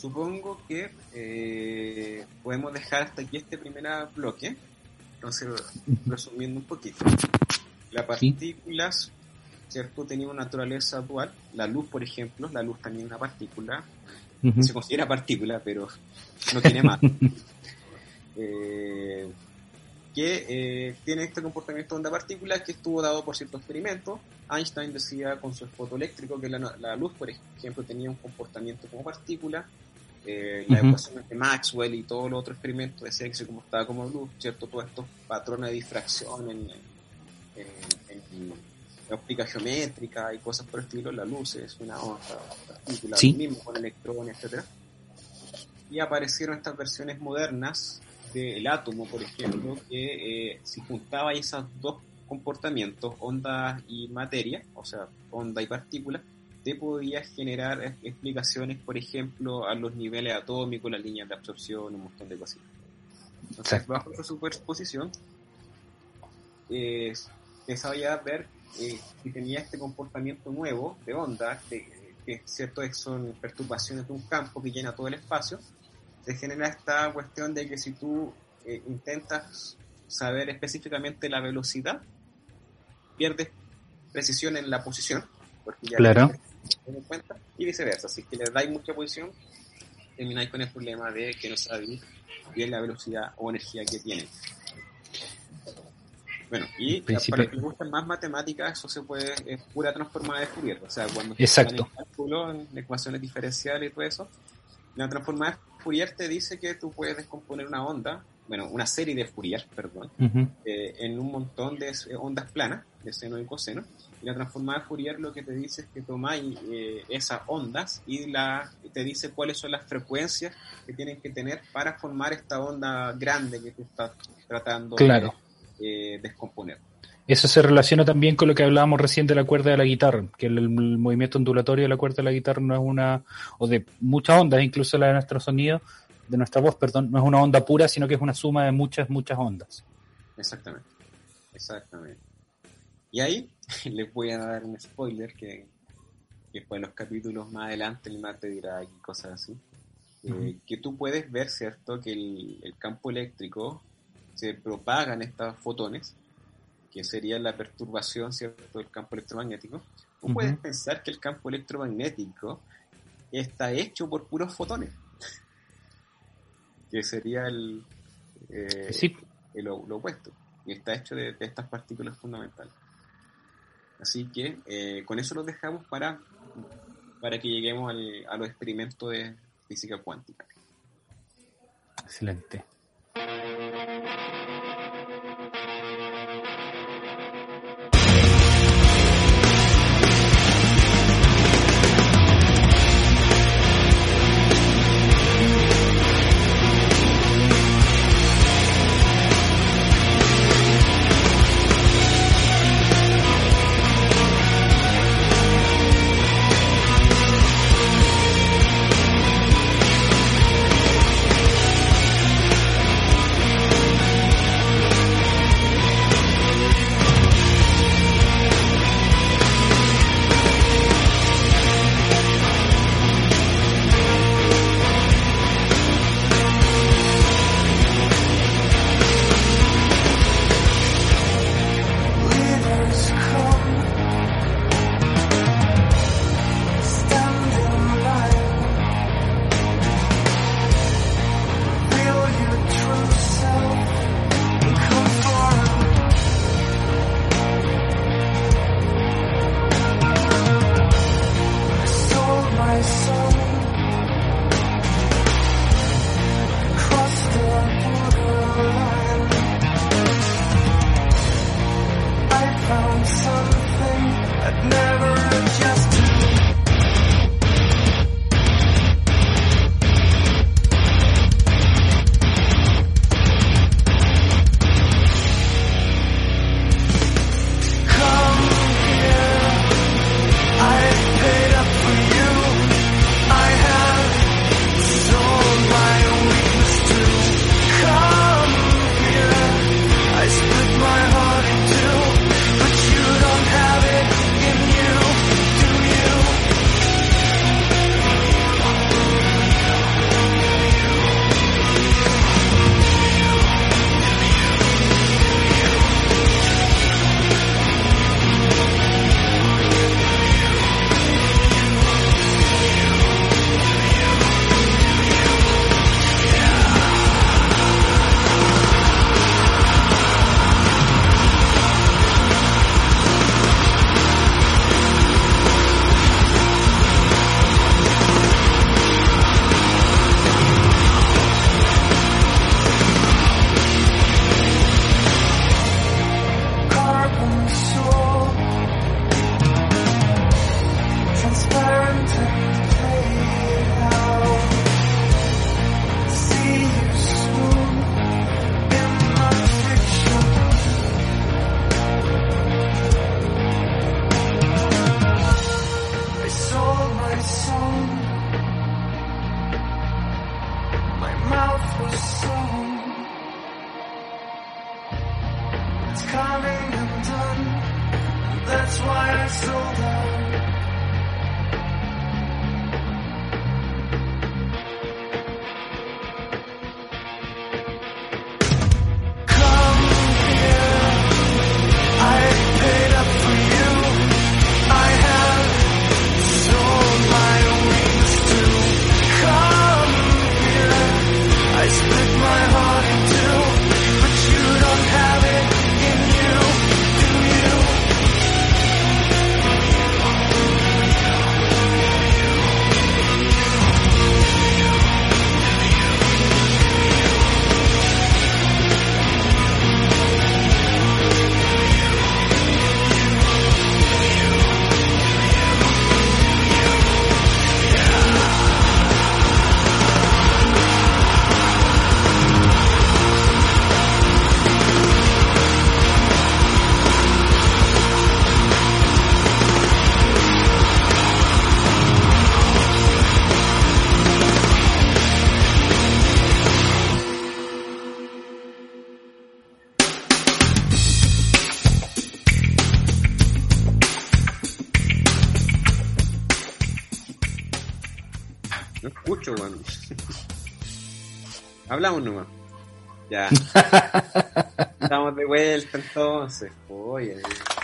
Supongo que eh, podemos dejar hasta aquí este primer bloque. Entonces, resumiendo un poquito. Las partículas, ¿cierto? Tenían una naturaleza dual. La luz, por ejemplo, la luz también es una partícula. Se considera partícula, pero no tiene más. eh, que eh, tiene este comportamiento de onda partícula que estuvo dado por ciertos experimentos. Einstein decía con su fotoeléctrico que la, la, luz, por ejemplo, tenía un comportamiento como partícula. Eh, las ecuaciones de Maxwell y todo los otros experimentos decían que se comportaba como luz, ¿cierto? Todos estos patrones de difracción en, en, óptica geométrica y cosas por el estilo, la luz es una onda, partícula, Sí. mismo con electrones, etcétera. Y aparecieron estas versiones modernas del átomo, por ejemplo, que eh, si juntaba esos dos comportamientos, onda y materia, o sea, onda y partícula, te podía generar eh, explicaciones, por ejemplo, a los niveles atómicos, las líneas de absorción, un montón de cositas. Entonces, bajo esa superposición, eh, te sabía ver eh, si tenía este comportamiento nuevo de onda, de, que cierto son perturbaciones de un campo que llena todo el espacio, te genera esta cuestión de que si tú eh, intentas saber específicamente la velocidad, pierdes precisión en la posición, porque ya Claro. En cuenta, y viceversa. Si es que le dais mucha posición, termináis con el problema de que no sabéis bien la velocidad o energía que tienen. Bueno, y principio- para los que les gustan más matemáticas, eso se puede, es pura transformada de Fourier. O sea, cuando Exacto. en cálculo, en ecuaciones diferenciales y todo eso, la transformada de Fourier te dice que tú puedes descomponer una onda, bueno, una serie de Fourier, perdón, Ujú. eh, en un montón de ondas planas, de seno y coseno. Y la transformada Fourier lo que te dice es que tomáis eh, esas ondas y la, te dice cuáles son las frecuencias que tienen que tener para formar esta onda grande que tú estás tratando Claro. de eh, descomponer. Eso se relaciona también con lo que hablábamos recién de la cuerda de la guitarra, que el, el movimiento ondulatorio de la cuerda de la guitarra no es una, o de muchas ondas, incluso la de nuestro sonido, de nuestra voz, perdón, no es una onda pura, sino que es una suma de muchas, muchas ondas. Exactamente. Exactamente. Y ahí les voy a dar un spoiler que, que después en los capítulos más adelante el Marte dirá y cosas así. Eh, que tú puedes ver, ¿cierto? Que el, el campo eléctrico se propagan estos fotones, que sería la perturbación, ¿cierto? del campo electromagnético. Tú puedes pensar que el campo electromagnético está hecho por puros fotones. que sería el, eh, Sí, el- lo, lo opuesto. Y está hecho de, de estas partículas fundamentales. Así que eh, con eso los dejamos para, para que lleguemos al- a los experimentos de física cuántica. excelente. No escucho, weón. Hablamos nomás. Ya. Estamos de vuelta entonces. Oye,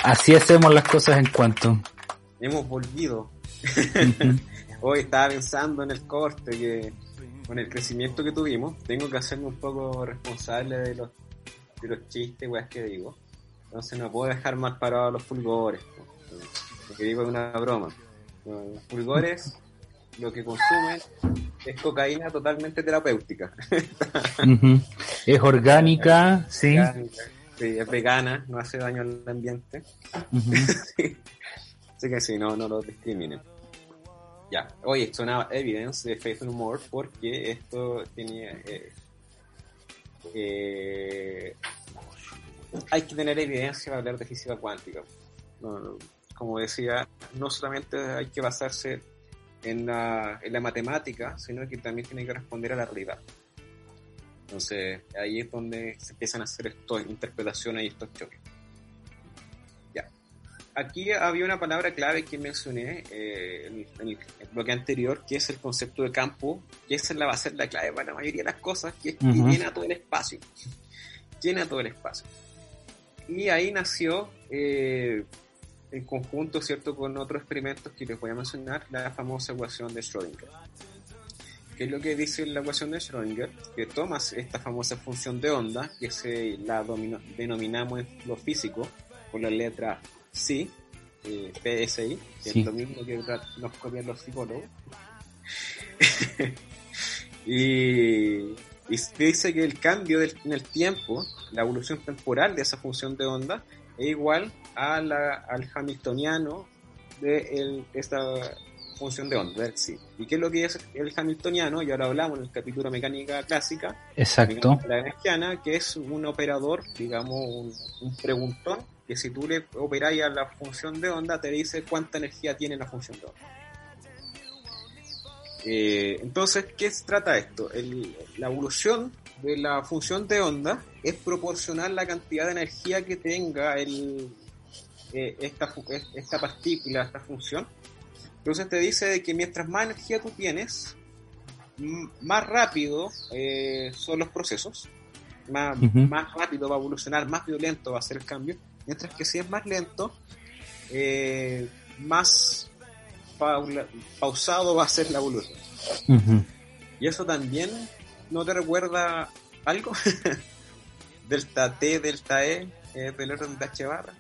Así hacemos las cosas en cuanto. hemos volvido. Hoy estaba pensando en el corte que con el crecimiento que tuvimos, tengo que hacerme un poco responsable de los, de los chistes, weas que digo. Entonces no puedo dejar mal parados los fulgores. Lo que digo es una broma. Los fulgores lo que consumen es cocaína totalmente terapéutica. Es orgánica, sí. Sí, es vegana, no hace daño al ambiente. Sí. Así que sí, no, no lo discriminen. Ya, oye, sonaba Evidence de Faith No More porque esto tenía... eh, eh, hay que tener evidencia para hablar de física cuántica. No, no, como decía, no solamente hay que basarse en la, en la matemática, sino que también tiene que responder a la realidad. Entonces, ahí es donde se empiezan a hacer estas interpretaciones y estos choques. Ya. Aquí había una palabra clave que mencioné eh, en, en el bloque anterior, que es el concepto de campo, que esa la va a ser la clave para la mayoría de las cosas, que es que Ujú. llena todo el espacio. llena todo el espacio. Y ahí nació eh, en conjunto, ¿cierto?, con otros experimentos que les voy a mencionar, la famosa ecuación de Schrödinger. ¿Qué es lo que dice la ecuación de Schrödinger? Que tomas esta famosa función de onda, que se la domino- denominamos en lo físico con la letra psi, eh, PSI, que Sí. es lo mismo que nos copian los psicólogos. y, y dice que el cambio del- en el tiempo, la evolución temporal de esa función de onda, es igual a la- al hamiltoniano de el- esta función de onda, psi. ¿Y qué es lo que es el hamiltoniano? Y ahora hablamos en el capítulo mecánica clásica, Exacto. mecánica lagrangiana, que es un operador, digamos, un, un preguntón, que si tú le operáis a la función de onda, te dice cuánta energía tiene la función de onda. Eh, entonces, ¿qué trata esto? El- la evolución de la función de onda es proporcional la cantidad de energía que tenga el, eh, esta, esta partícula, esta función. Entonces te dice que mientras más energía tú tienes, más rápido eh, son los procesos, más, Ujú. más rápido va a evolucionar, más violento va a ser el cambio, mientras que si es más lento, eh, más paula- pausado va a ser la evolución. Ujú. Y eso también no te recuerda algo? delta T, delta E, eh, del orden de H barra.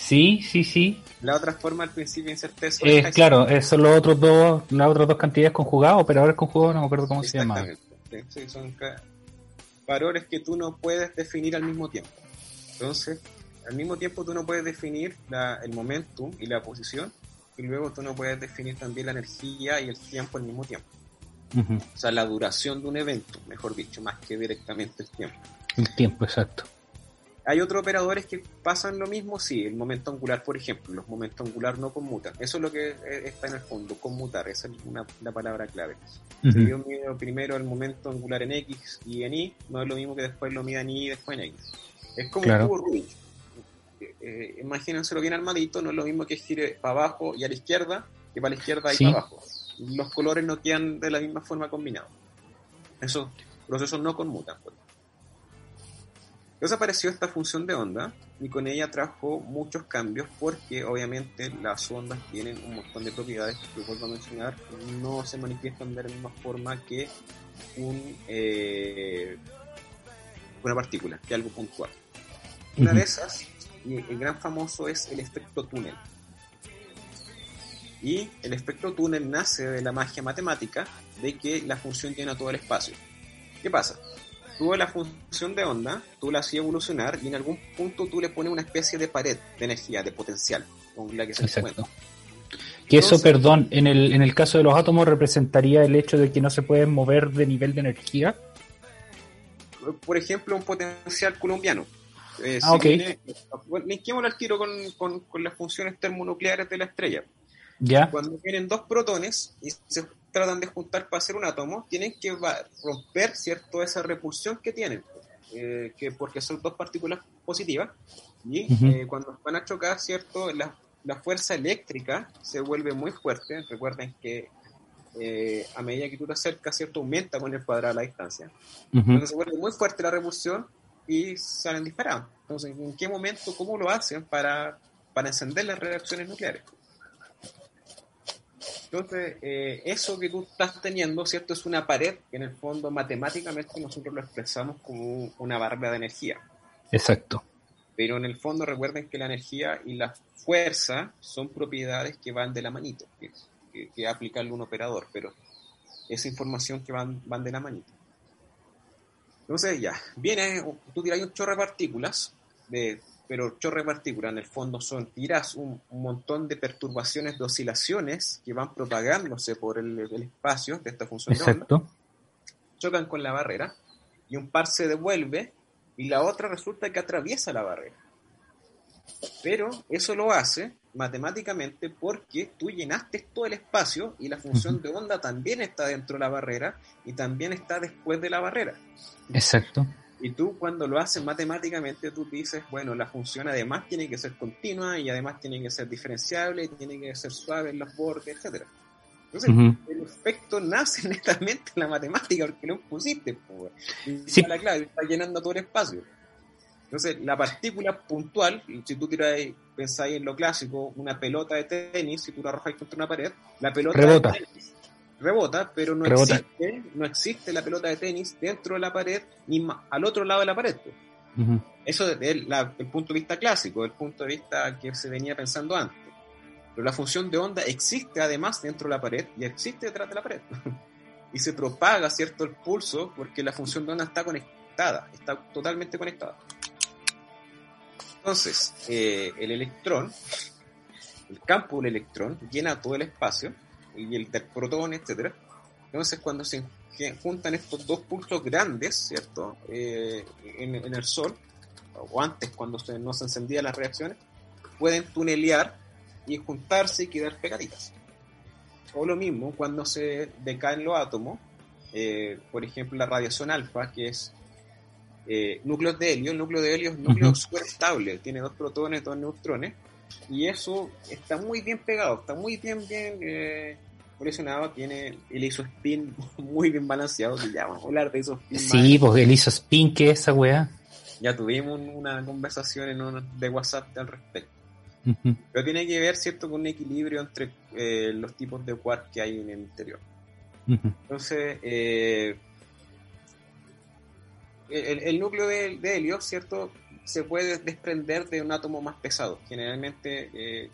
Sí, sí, sí. La otra forma al principio de incerteza Eh, claro, son los otros dos, las otras dos cantidades conjugadas, operadores conjugados, no me acuerdo cómo se llama. Sí, son valores que tú no puedes definir al mismo tiempo. Entonces, al mismo tiempo tú no puedes definir la- el momentum y la posición, y luego tú no puedes definir también la energía y el tiempo al mismo tiempo. O sea, la duración de un evento, mejor dicho, más que directamente el tiempo. El tiempo, exacto. Hay otros operadores que pasan lo mismo, sí, el momento angular, por ejemplo, los momentos angular no conmutan. Eso es lo que eh, está en el fondo, conmutar, esa es una, la palabra clave. Si yo mido primero el momento angular en X y en Y, no es lo mismo que después lo mida en Y y después en X. Es como Claro. un cubo Rubik. Eh, eh, imagínenselo bien armadito, no es lo mismo que gire para abajo y a la izquierda que para la izquierda y Sí. para abajo. Los colores no quedan de la misma forma combinados. Esos procesos no conmutan. pues. Entonces apareció esta función de onda y con ella trajo muchos cambios porque obviamente las ondas tienen un montón de propiedades que vuelvo a mencionar, no se manifiestan de la misma forma que un, eh, una partícula, que algo puntual. Una de esas, y el gran famoso es el efecto túnel. Y el efecto túnel nace de la magia matemática de que la función llena todo el espacio. ¿Qué pasa? Tú la función de onda, tú la hacías evolucionar y en algún punto tú le pones una especie de pared de energía, de potencial, con la que se Exacto. Que eso, perdón, en el, en el caso de los átomos representaría el hecho de que no se pueden mover de nivel de energía. Por ejemplo, un potencial colombiano. Eh, Ah, ok. linkémoslo al tiro con, con- con las funciones termonucleares de la estrella. ¿Ya? Cuando vienen dos protones y se tratan de juntar para hacer un átomo, tienen que romper, ¿cierto?, esa repulsión que tienen, eh, que porque son dos partículas positivas, y Ujú. eh, cuando van a chocar, ¿cierto?, la, la fuerza eléctrica se vuelve muy fuerte. Recuerden que eh, a medida que tú te acercas, ¿cierto?, aumenta con el cuadrado la distancia. Ujú. Entonces se vuelve muy fuerte la repulsión y salen disparados. Entonces, ¿en qué momento, cómo lo hacen para, para encender las reacciones nucleares? Entonces, eh, eso que tú estás teniendo, ¿cierto? Es una pared que en el fondo matemáticamente nosotros lo expresamos como una barra de energía. Exacto. Pero en el fondo recuerden que la energía y la fuerza son propiedades que van de la manito, que, que, que aplicarle un operador, pero esa información que van, van de la manito. Entonces ya, viene, tú tiras un chorro de partículas, de, pero chorro de partículas en el fondo son, tiras un, un montón de perturbaciones, de oscilaciones que van propagándose por el, el espacio de esta función de onda Exacto. chocan con la barrera y un par se devuelve y la otra resulta que atraviesa la barrera. Pero eso lo hace matemáticamente porque tú llenaste todo el espacio y la función de onda también está dentro de la barrera y también está después de la barrera. Exacto. Y tú cuando lo haces matemáticamente, tú dices, bueno, la función además tiene que ser continua y además tiene que ser diferenciable, tiene que ser suave en los bordes, etcétera. Entonces, el efecto nace netamente en la matemática porque lo pusiste. y Sí. la clave está llenando todo el espacio. Entonces, la partícula puntual, si tú tiráis, pensáis en lo clásico, una pelota de tenis, si tú la arrojáis contra una pared, la pelota Rebota. de tenis rebota, pero no Rebota. existe, no existe la pelota de tenis dentro de la pared ni al otro lado de la pared. po. Ujú. Eso desde el, la- el punto de vista clásico, el punto de vista que se venía pensando antes. Pero la función de onda existe además dentro de la pared y existe detrás de la pared. y se propaga, ¿cierto?, el pulso porque la función de onda está conectada, está totalmente conectada. Entonces, eh, el electrón, el campo del electrón, llena todo el espacio, y el del protón, etcétera. Entonces, cuando se juntan estos dos pulsos grandes, ¿cierto?, Eh, en, en el Sol, o antes, cuando se, no se encendían las reacciones, pueden tunelear y juntarse y quedar pegaditas. O lo mismo cuando se decaen los átomos, eh, por ejemplo, la radiación alfa, que es eh, núcleos de helio. El núcleo de helio es un núcleo súper estable, tiene dos protones, dos neutrones, y eso está muy bien pegado, está muy bien, bien eh, coleccionado, tiene el isospin muy bien balanceado, que ya vamos a hablar de isospin. Sí, más. pues el isospin, que es esa weá. Ya tuvimos una conversación en un- de WhatsApp al respecto. Pero tiene que ver, ¿cierto?, con un equilibrio entre eh, los tipos de quark que hay en el interior. Entonces, eh, el, el núcleo de, de helio, ¿cierto?, se puede desprender de un átomo más pesado. Generalmente, eh,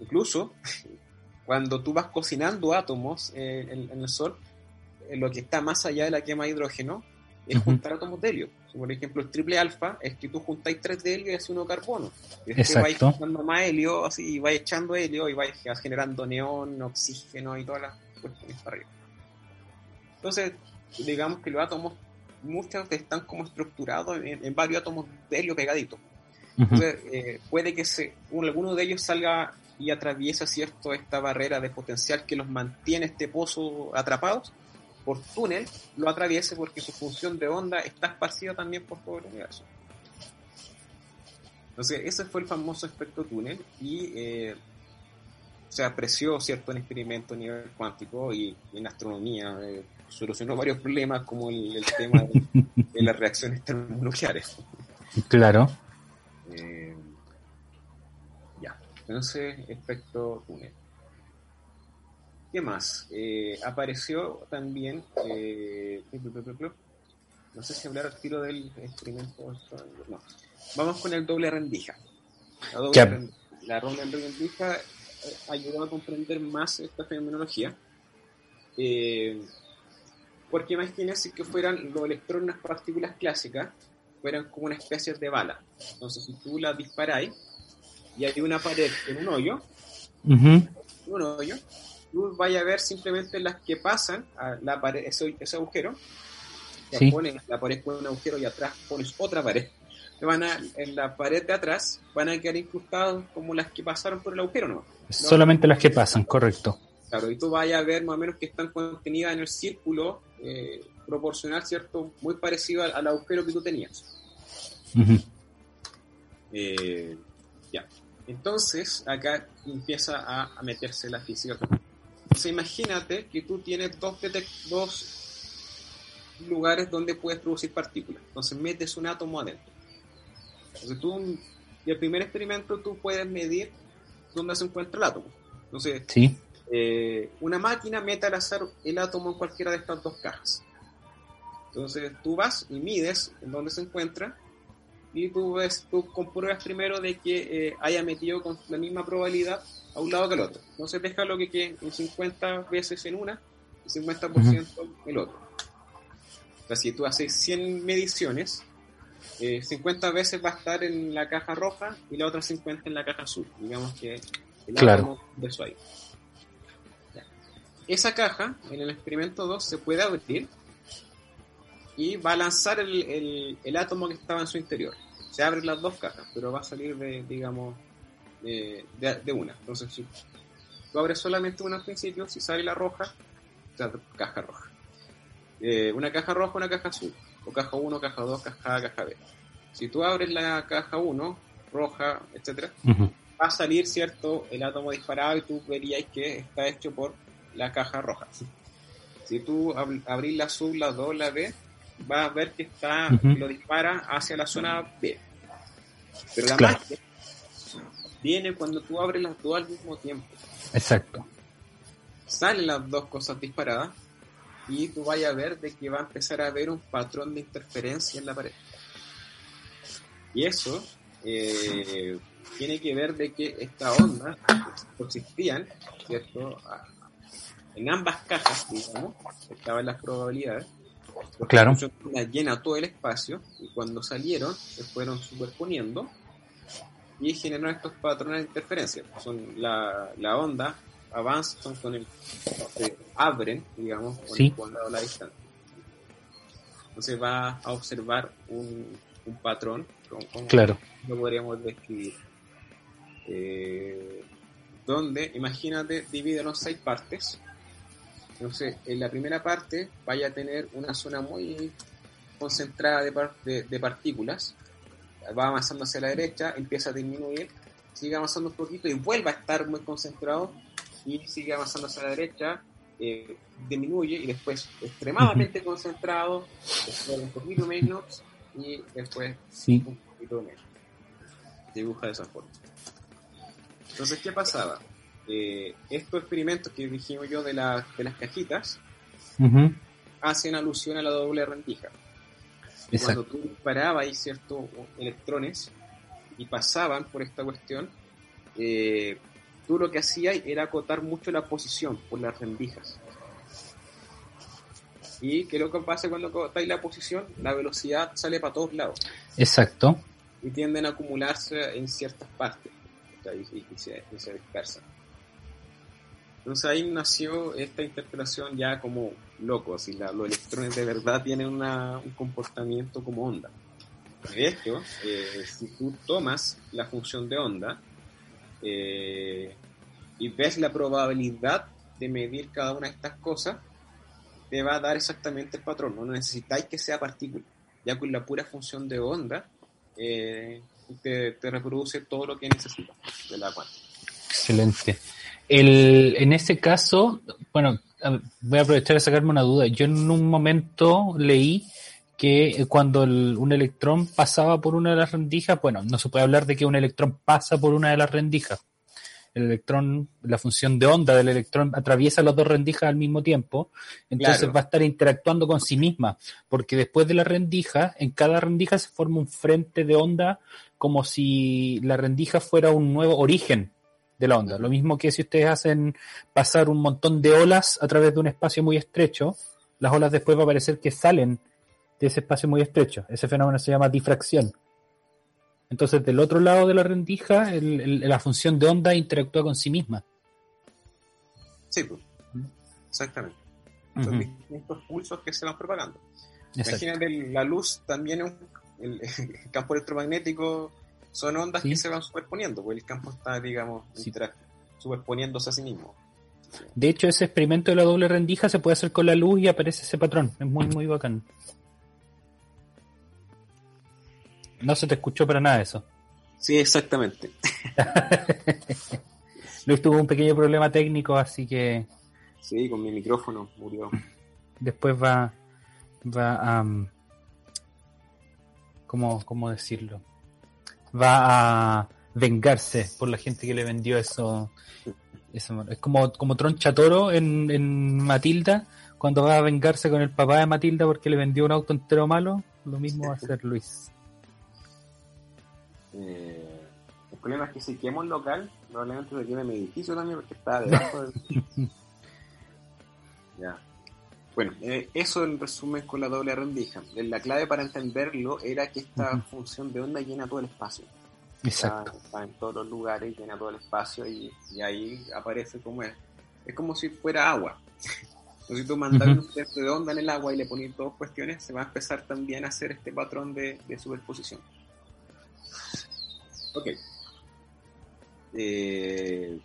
incluso cuando tú vas cocinando átomos eh, en, en el Sol, eh, lo que está más allá de la quema de hidrógeno es juntar átomos de helio. Por ejemplo, el triple alfa es que tú juntáis tres de helio y haces uno carbono. Y después vais juntando más helio, así, y vais echando helio y vais generando neón, oxígeno y todas las cuestiones para arriba. Entonces, digamos que los átomos muchos están como estructurados en, en varios átomos de helio pegaditos. Entonces, eh, puede que se, un- alguno de ellos salga y atraviesa cierto esta barrera de potencial que los mantiene este pozo atrapados por túnel, lo atraviese porque su función de onda está esparcida también por todo el universo. Entonces, ese fue el famoso efecto túnel y eh, se apreció cierto en experimento a nivel cuántico y, y en astronomía. eh, solucionó varios problemas como el, el tema de, de las reacciones termonucleares. Claro. Eh, entonces, efecto túnel. ¿Qué más? Eh, apareció también, eh, no sé si hablar al tiro del experimento. No. Vamos con el doble rendija. La doble, la rendija eh, ayudó a comprender más esta fenomenología. Eh, porque imagínense que fueran los electrones, las partículas clásicas, fueran como una especie de bala. Entonces, si tú la disparáis y hay una pared en un hoyo, Ujú. un hoyo, tú vayas a ver simplemente las que pasan a la pared, ese, ese agujero, Sí. pones la pared con un agujero y atrás pones otra pared. Van a, en la pared de atrás van a quedar incrustados como las que pasaron por el agujero, ¿no? Solamente las que pasan, correcto. Claro, y tú vayas a ver más o menos que están contenidas en el círculo eh, proporcional, ¿cierto? Muy parecido al, al agujero que tú tenías. Ujú. Eh, ya. Entonces, acá empieza a, a meterse la física. Entonces, imagínate que tú tienes dos, dos lugares donde puedes producir partículas. Entonces, metes un átomo adentro. Entonces, tú, y el primer experimento, tú puedes medir dónde se encuentra el átomo. Entonces, Sí. eh, una máquina mete al azar el átomo en cualquiera de estas dos cajas. Entonces tú vas y mides en dónde se encuentra y tú ves, tú compruebas primero de que eh, haya metido con la misma probabilidad a un lado que al otro. Entonces déjalo que quede en 50 veces en una y 50% el otro. O sea, si tú haces 100 mediciones, eh, 50 veces va a estar en la caja roja y la otra 50 en la caja azul. Digamos que el Claro. de eso ahí. Ya. Esa caja, en el experimento 2, se puede abrir y va a lanzar el, el- el átomo que estaba en su interior. Se abren las dos cajas, pero va a salir de, digamos, de, de- de una. Entonces, si tú abres solamente una al principio, si sale la roja, o sea, caja roja. Eh, una caja roja, una caja azul. O caja 1, caja 2, caja A, caja B. Si tú abres la caja 1, roja, etcétera, va a salir, ¿cierto? El átomo disparado y tú verías que está hecho por la caja roja. Si tú ab- abrís la azul, la 2, la B, vas a ver que está, lo dispara hacia la zona B. Pero la Claro. magia viene cuando tú abres las dos al mismo tiempo. Exacto. Salen las dos cosas disparadas y tú vayas a ver de que va a empezar a haber un patrón de interferencia en la pared. Y eso eh, tiene que ver de que estas ondas existían, ¿cierto? En ambas cajas, digamos, estaban las probabilidades. Claro. la llena todo el espacio y cuando salieron se fueron superponiendo y generaron estos patrones de interferencia. Son la, la onda avanza, son con el se abren, digamos, con Sí. el cuadrado a la distancia. Entonces va a observar un, un patrón, como, Claro. lo podríamos describir. Eh, donde, imagínate, divídelo en seis partes. Entonces, en la primera parte vaya a tener una zona muy concentrada de, par- de- de partículas. Va avanzando hacia la derecha, empieza a disminuir, sigue avanzando un poquito y vuelve a estar muy concentrado y sigue avanzando hacia la derecha, eh, disminuye y después extremadamente concentrado, después un poquito menos y después Sí. un poquito menos. Dibuja de esa forma. Entonces, ¿qué pasaba? Eh, estos experimentos que dijimos yo de, la- de las cajitas hacen alusión a la doble rendija. Cuando tú disparabas ahí ciertos electrones y pasaban por esta cuestión, eh, tú lo que hacías era acotar mucho la posición por las rendijas. Y que lo que pasa cuando acotáis la posición, la velocidad sale para todos lados Exacto. y tienden a acumularse en ciertas partes y se, y se dispersan. Entonces ahí nació esta interpretación ya como loco, si la- los electrones de verdad tienen una- un comportamiento como onda. De hecho, eh, si tú tomas la función de onda eh, y ves la probabilidad de medir cada una de estas cosas, te va a dar exactamente el patrón. No necesitáis que sea partícula. Ya con la pura función de onda, eh, te, te reproduce todo lo que necesitas de la cuántica. Excelente. El, en ese caso, bueno, voy a aprovechar de sacarme una duda. Yo en un momento leí que cuando el- un electrón pasaba por una de las rendijas, bueno, no se puede hablar de que un electrón pasa por una de las rendijas. El electrón, la función de onda del electrón atraviesa las dos rendijas al mismo tiempo, entonces Claro. va a estar interactuando con sí misma, porque después de la rendija, en cada rendija se forma un frente de onda como si la rendija fuera un nuevo origen de la onda. Lo mismo que si ustedes hacen pasar un montón de olas a través de un espacio muy estrecho, las olas después va a parecer que salen de ese espacio muy estrecho. Ese fenómeno se llama difracción. Entonces, del otro lado de la rendija, el- el- la función de onda interactúa con sí misma. Sí, pues. Exactamente. Son distintos pulsos que se van propagando. Imagínate, la luz también es un, el, el campo electromagnético son ondas Sí. que se van superponiendo, porque el campo está, digamos, Sí. superponiéndose a sí mismo. De hecho, ese experimento de la doble rendija se puede hacer con la luz y aparece ese patrón. Es muy, muy bacán. No se te escuchó para nada eso. Sí, exactamente. Luis tuvo un pequeño problema técnico, así que Sí, con mi micrófono murió. después va, va a, um, ¿cómo, cómo decirlo? Va a vengarse por la gente que le vendió eso. eso. Es como, como Troncha Toro en, en Matilda, cuando va a vengarse con el papá de Matilda porque le vendió un auto entero malo, lo mismo va a hacer Luis. Eh, el problema es que si quema un local, probablemente se queme mi edificio también porque está debajo del... ya. Bueno, eh, eso en resumen con la doble rendija. La clave para entenderlo era que esta función de onda llena todo el espacio. Exacto. Está, está en todos los lugares, llena todo el espacio y, y ahí aparece como es. Es como si fuera agua. Entonces, si tú mandas Ujú. un frente de onda en el agua y le pones dos cuestiones, se va a empezar también a hacer este patrón de, de superposición. Ok. Eh,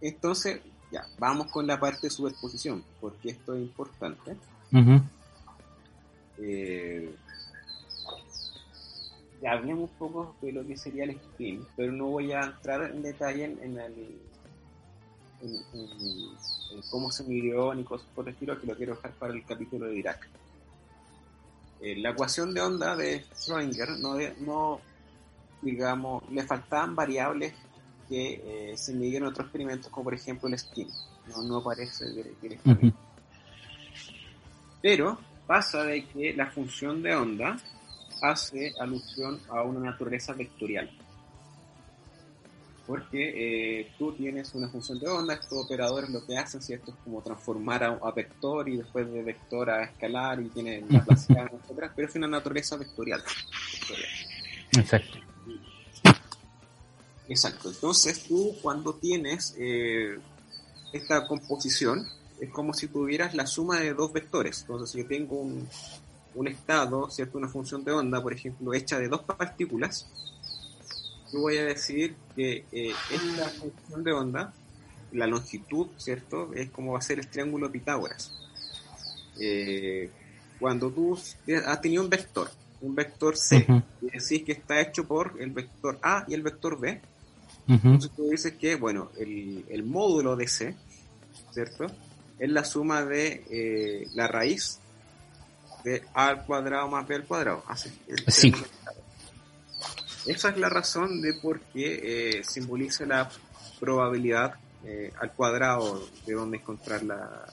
entonces, ya, vamos con la parte de superposición, porque esto es importante. Ujú. Eh, ya hablemos un poco de lo que sería el spin, pero no voy a entrar en detalle en, el, en, en- en cómo se midió ni cosas por el estilo, que lo quiero dejar para el capítulo de Dirac. Eh, la ecuación de onda de Schrödinger no, de- no digamos, le faltaban variables que eh, se midieron en otros experimentos, como por ejemplo el spin. No, no aparece dire- directamente. Ujú. Pero pasa de que la función de onda hace alusión a una naturaleza vectorial. Porque eh, tú tienes una función de onda, estos operadores lo que hacen, ¿cierto? Es como transformar a, a vector y después de vector a escalar y tiene la placidad, etcétera, pero es una naturaleza vectorial. vectorial. Exacto. Exacto. Entonces tú cuando tienes eh, esta composición es como si tuvieras la suma de dos vectores. Entonces si yo tengo un, un estado, ¿cierto? Una función de onda, por ejemplo, hecha de dos partículas, yo voy a decir que eh, esta función de onda, la longitud, ¿cierto? Es como va a ser el triángulo de Pitágoras. Eh, cuando tú has tenido un vector, un vector C, Ujú. y decís que está hecho por el vector A y el vector B, Entonces tú dices que, bueno, el, el módulo de C, ¿cierto? Es la suma de eh, la raíz de A al cuadrado más B al cuadrado. Así, el Sí. Esa es la razón de por qué eh, simboliza la probabilidad eh, al cuadrado de donde encontrar la,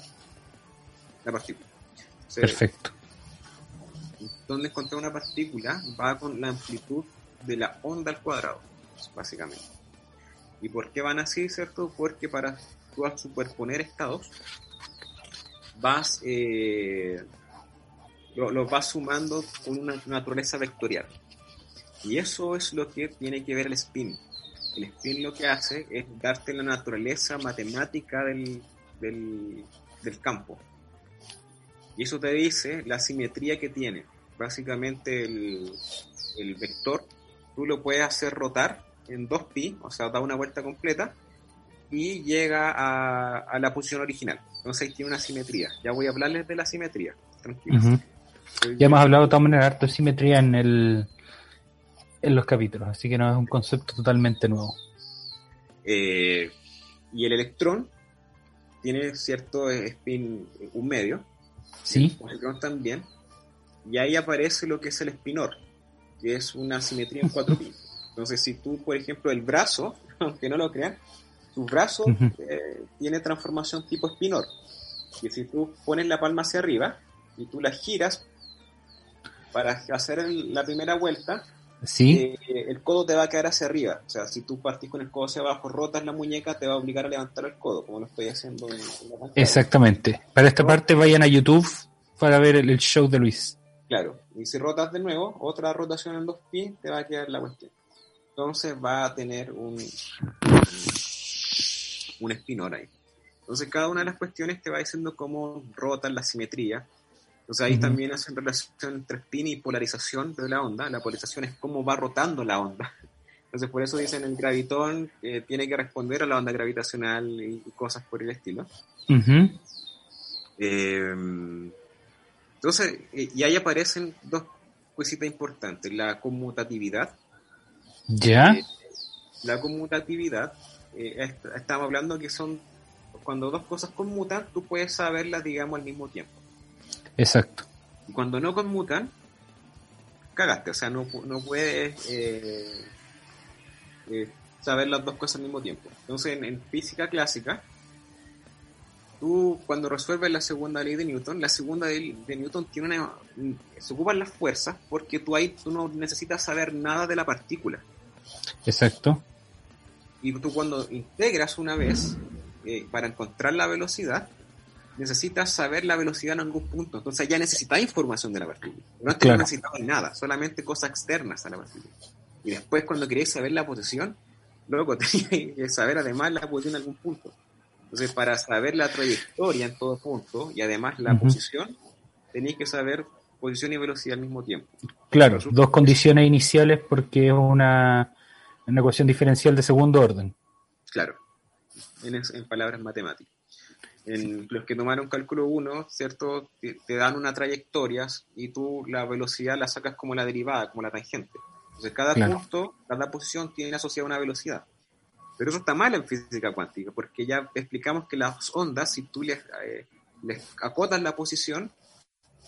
la partícula. O sea, Perfecto. donde encontrar una partícula va con la amplitud de la onda al cuadrado, básicamente. ¿Y por qué van así, cierto? Porque para tú superponer estados, vas, eh, lo, lo vas sumando con una naturaleza vectorial. Y eso es lo que tiene que ver el spin. El spin lo que hace es darte la naturaleza matemática del, del, del campo. Y eso te dice la simetría que tiene. Básicamente el, el vector tú lo puedes hacer rotar en 2pi, o sea, da una vuelta completa, y llega a, a la posición original. Entonces ahí tiene una simetría. Ya voy a hablarles de la simetría. Tranquilos. Ya hemos hablado de todas maneras harto de simetría en el en los capítulos, así que no es un concepto totalmente nuevo. Eh, y el electrón tiene cierto spin, un medio, ¿Sí? el electrón también, y ahí aparece lo que es el spinor, que es una simetría en 4 pi. Entonces, si tú, por ejemplo, el brazo, aunque no lo crean, tu brazo eh, tiene transformación tipo spinor. Y si tú pones la palma hacia arriba y tú la giras para hacer el- la primera vuelta, ¿Sí? eh, el codo te va a quedar hacia arriba. O sea, si tú partís con el codo hacia abajo, rotas la muñeca, te va a obligar a levantar el codo, como lo estoy haciendo en, en la pantalla. Exactamente. Para esta parte vayan a YouTube para ver el, el show de Luis. Claro. Y si rotas de nuevo, otra rotación en dos pies, te va a quedar la cuestión. Entonces va a tener un, un espinor ahí. Entonces cada una de las cuestiones te va diciendo cómo rotan la simetría. Entonces ahí Ujú. también hacen relación entre spin y polarización de la onda. La polarización es cómo va rotando la onda. Entonces por eso dicen el gravitón que tiene que responder a la onda gravitacional y, y cosas por el estilo. Eh, entonces, eh, y ahí aparecen dos cositas importantes. La conmutatividad. ¿Ya? Eh, la conmutatividad, eh, est- estamos hablando que son cuando dos cosas conmutan, tú puedes saberlas, digamos, al mismo tiempo. Exacto. Y cuando no conmutan, cagaste, o sea, no, no puedes eh, eh, saber las dos cosas al mismo tiempo. Entonces, en, en física clásica, tú cuando resuelves la segunda ley de Newton, la segunda ley de Newton tiene una, se ocupan las fuerzas porque tú ahí tú no necesitas saber nada de la partícula. Exacto. Y tú cuando integras una vez eh, para encontrar la velocidad, necesitas saber la velocidad en algún punto. Entonces ya necesitas información de la partícula. Pero antes Claro. no necesitabas nada, solamente cosas externas a la partícula. Y después cuando querías saber la posición, luego tenías que saber además la posición en algún punto. Entonces para saber la trayectoria en todo punto y además la posición, tenías que saber posición y velocidad al mismo tiempo. Claro, dos condiciones iniciales porque es una, una ecuación diferencial de segundo orden. Claro, en, es- en palabras matemáticas. En los que tomaron cálculo 1, ¿cierto? Te, te dan una trayectoria y tú la velocidad la sacas como la derivada, como la tangente. Entonces cada Claro. punto, cada posición tiene asociada una velocidad. Pero eso está mal en física cuántica, porque ya explicamos que las ondas, si tú les, eh, les acotas la posición,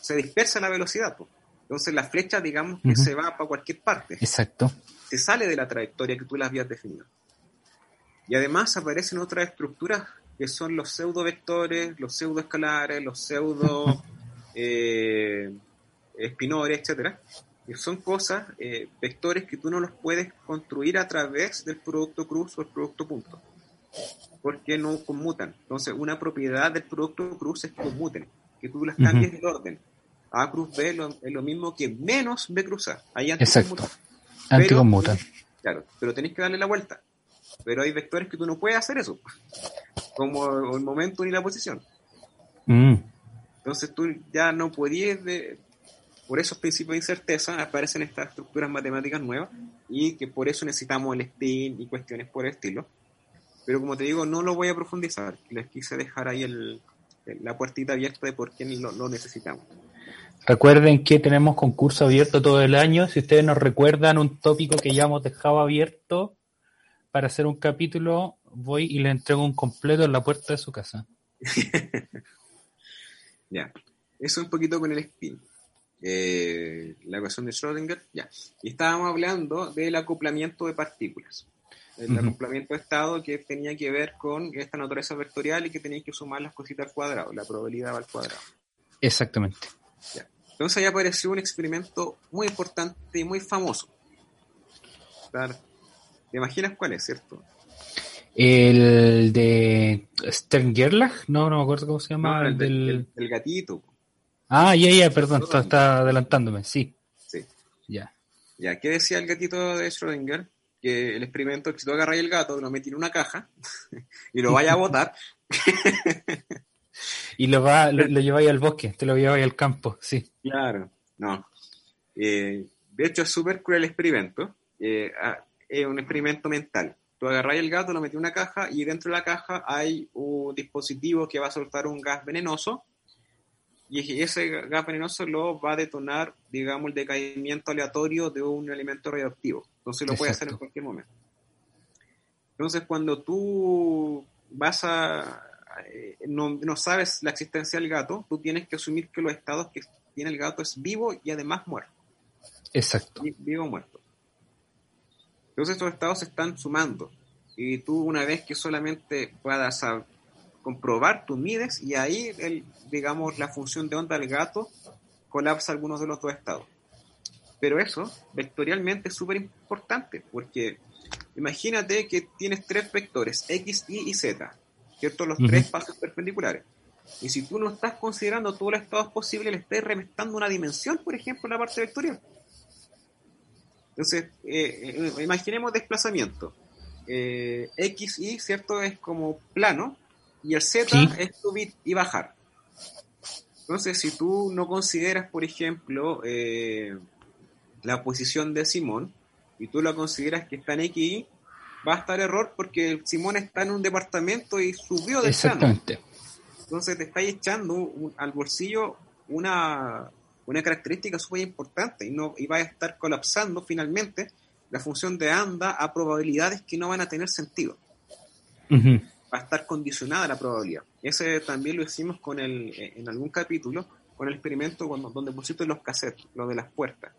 se dispersa la velocidad. Entonces la flecha, digamos que se va para cualquier parte Exacto. se sale de la trayectoria que tú las habías definido. Y además aparecen otras estructuras que son los pseudo vectores, los pseudo escalares, los pseudo eh, espinores, etcétera, que son cosas, eh, vectores que tú no los puedes construir a través del producto cruz o el producto punto, porque no conmutan. Entonces, una propiedad del producto cruz es que conmuten, que tú las cambies de orden. A cruz B lo- es lo mismo que menos B cruz A. Ahí Exacto. anticonmutan. Claro, pero tenéis que darle la vuelta. Pero hay vectores que tú no puedes hacer eso, como el momento ni la posición. Mm, Entonces tú ya no podías, de... por esos principios de incerteza aparecen estas estructuras matemáticas nuevas y que por eso necesitamos el spin y cuestiones por el estilo. Pero como te digo, no lo voy a profundizar. Les quise dejar ahí el, la puertita abierta de por qué lo, lo necesitamos. Recuerden que tenemos concurso abierto todo el año. Si ustedes nos recuerdan un tópico que ya hemos dejado abierto para hacer un capítulo, voy y le entrego un completo en la puerta de su casa. Ya. Eso un poquito con el spin. Eh, la ecuación de Schrödinger, ya. Y estábamos hablando del acoplamiento de partículas. El acoplamiento de estado que tenía que ver con esta naturaleza vectorial y que tenía que sumar las cositas al cuadrado, la probabilidad va al cuadrado. Exactamente. Entonces ahí apareció un experimento muy importante y muy famoso. ¿Te imaginas cuál es, cierto? El de Stern-Gerlach, no, no me acuerdo cómo se llama. No, el el, del- del... el- el gatito. Ah, ya, ya, perdón, está, está adelantándome, sí. Sí. Ya. Ya, ¿qué decía el gatito de Schrödinger? Que el experimento, que si tú agarras el gato, lo metes en una caja y lo vayas a botar, Y lo, va, lo, lo lleváis al bosque, te lo lleváis al campo, sí. Claro, no. Eh, de hecho, es súper cruel el experimento. Eh, ah, es un experimento mental. Tú agarras el gato, lo metes en una caja y dentro de la caja hay un dispositivo que va a soltar un gas venenoso y ese gas venenoso lo va a detonar, digamos, el decaimiento aleatorio de un elemento radioactivo. Entonces lo puede hacer en Exacto. cualquier momento. Entonces, cuando tú vas a... eh, no, no sabes la existencia del gato, tú tienes que asumir que los estados que tiene el gato es vivo y además muerto. Exacto. Vi- Vivo o muerto. Entonces estos estados se están sumando. Y tú una vez que solamente puedas sab- comprobar, tú mides y ahí, el, digamos, la función de onda del gato colapsa algunos de los dos estados. Pero eso, vectorialmente, es súper importante, porque imagínate que tienes tres vectores, X, Y y Z, ¿cierto? Los Ujú. tres pasos perpendiculares. Y si tú no estás considerando todos los estados posibles, le estás restando una dimensión, por ejemplo, en la parte vectorial. Entonces, eh, eh, imaginemos desplazamiento. Eh, X, Y, ¿cierto? Es como plano, y el Z Sí. es subir y bajar. Entonces, si tú no consideras, por ejemplo, eh, la posición de Simón, y tú la consideras que está en X, Y, va a estar error porque Simón está en un departamento y subió de plano. Exactamente. Entonces te estáis echando un- al bolsillo una, una característica súper importante y, no, y va a estar colapsando finalmente la función de ANDA a probabilidades que no van a tener sentido. Ujú. Va a estar condicionada la probabilidad. Ese también lo hicimos con el, en algún capítulo, con el experimento cuando, donde pusiste los cassettes, lo de las puertas,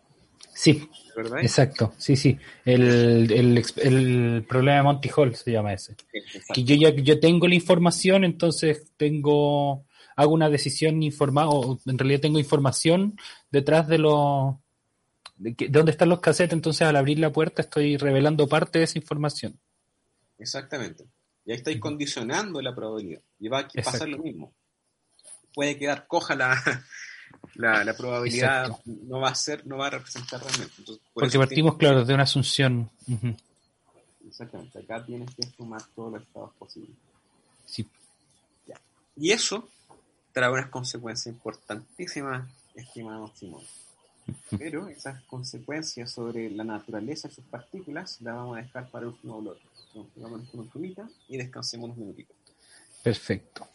Sí, ¿verdad? exacto. Sí, sí. El, el, problema de Monty Hall se llama ese. Que yo ya yo tengo la información, entonces tengo hago una decisión informada, o en realidad tengo información detrás de lo de, dónde están los cassettes, entonces al abrir la puerta estoy revelando parte de esa información. Exactamente. Y ahí estáis condicionando la probabilidad. Y va a pasar Exacto. lo mismo. Puede quedar coja la, la, la probabilidad, Exacto. no va a ser, no va a representar realmente. Entonces, por Porque partimos, claro, de una asunción. Ujú. Exactamente. Acá tienes que sumar todos los estados posibles. Sí. Y eso trae unas consecuencias importantísimas, estimado Simón. Pero esas consecuencias sobre la naturaleza de sus partículas las vamos a dejar para el último bloque. Entonces, Vámonos con un y descansemos unos minutitos. Perfecto.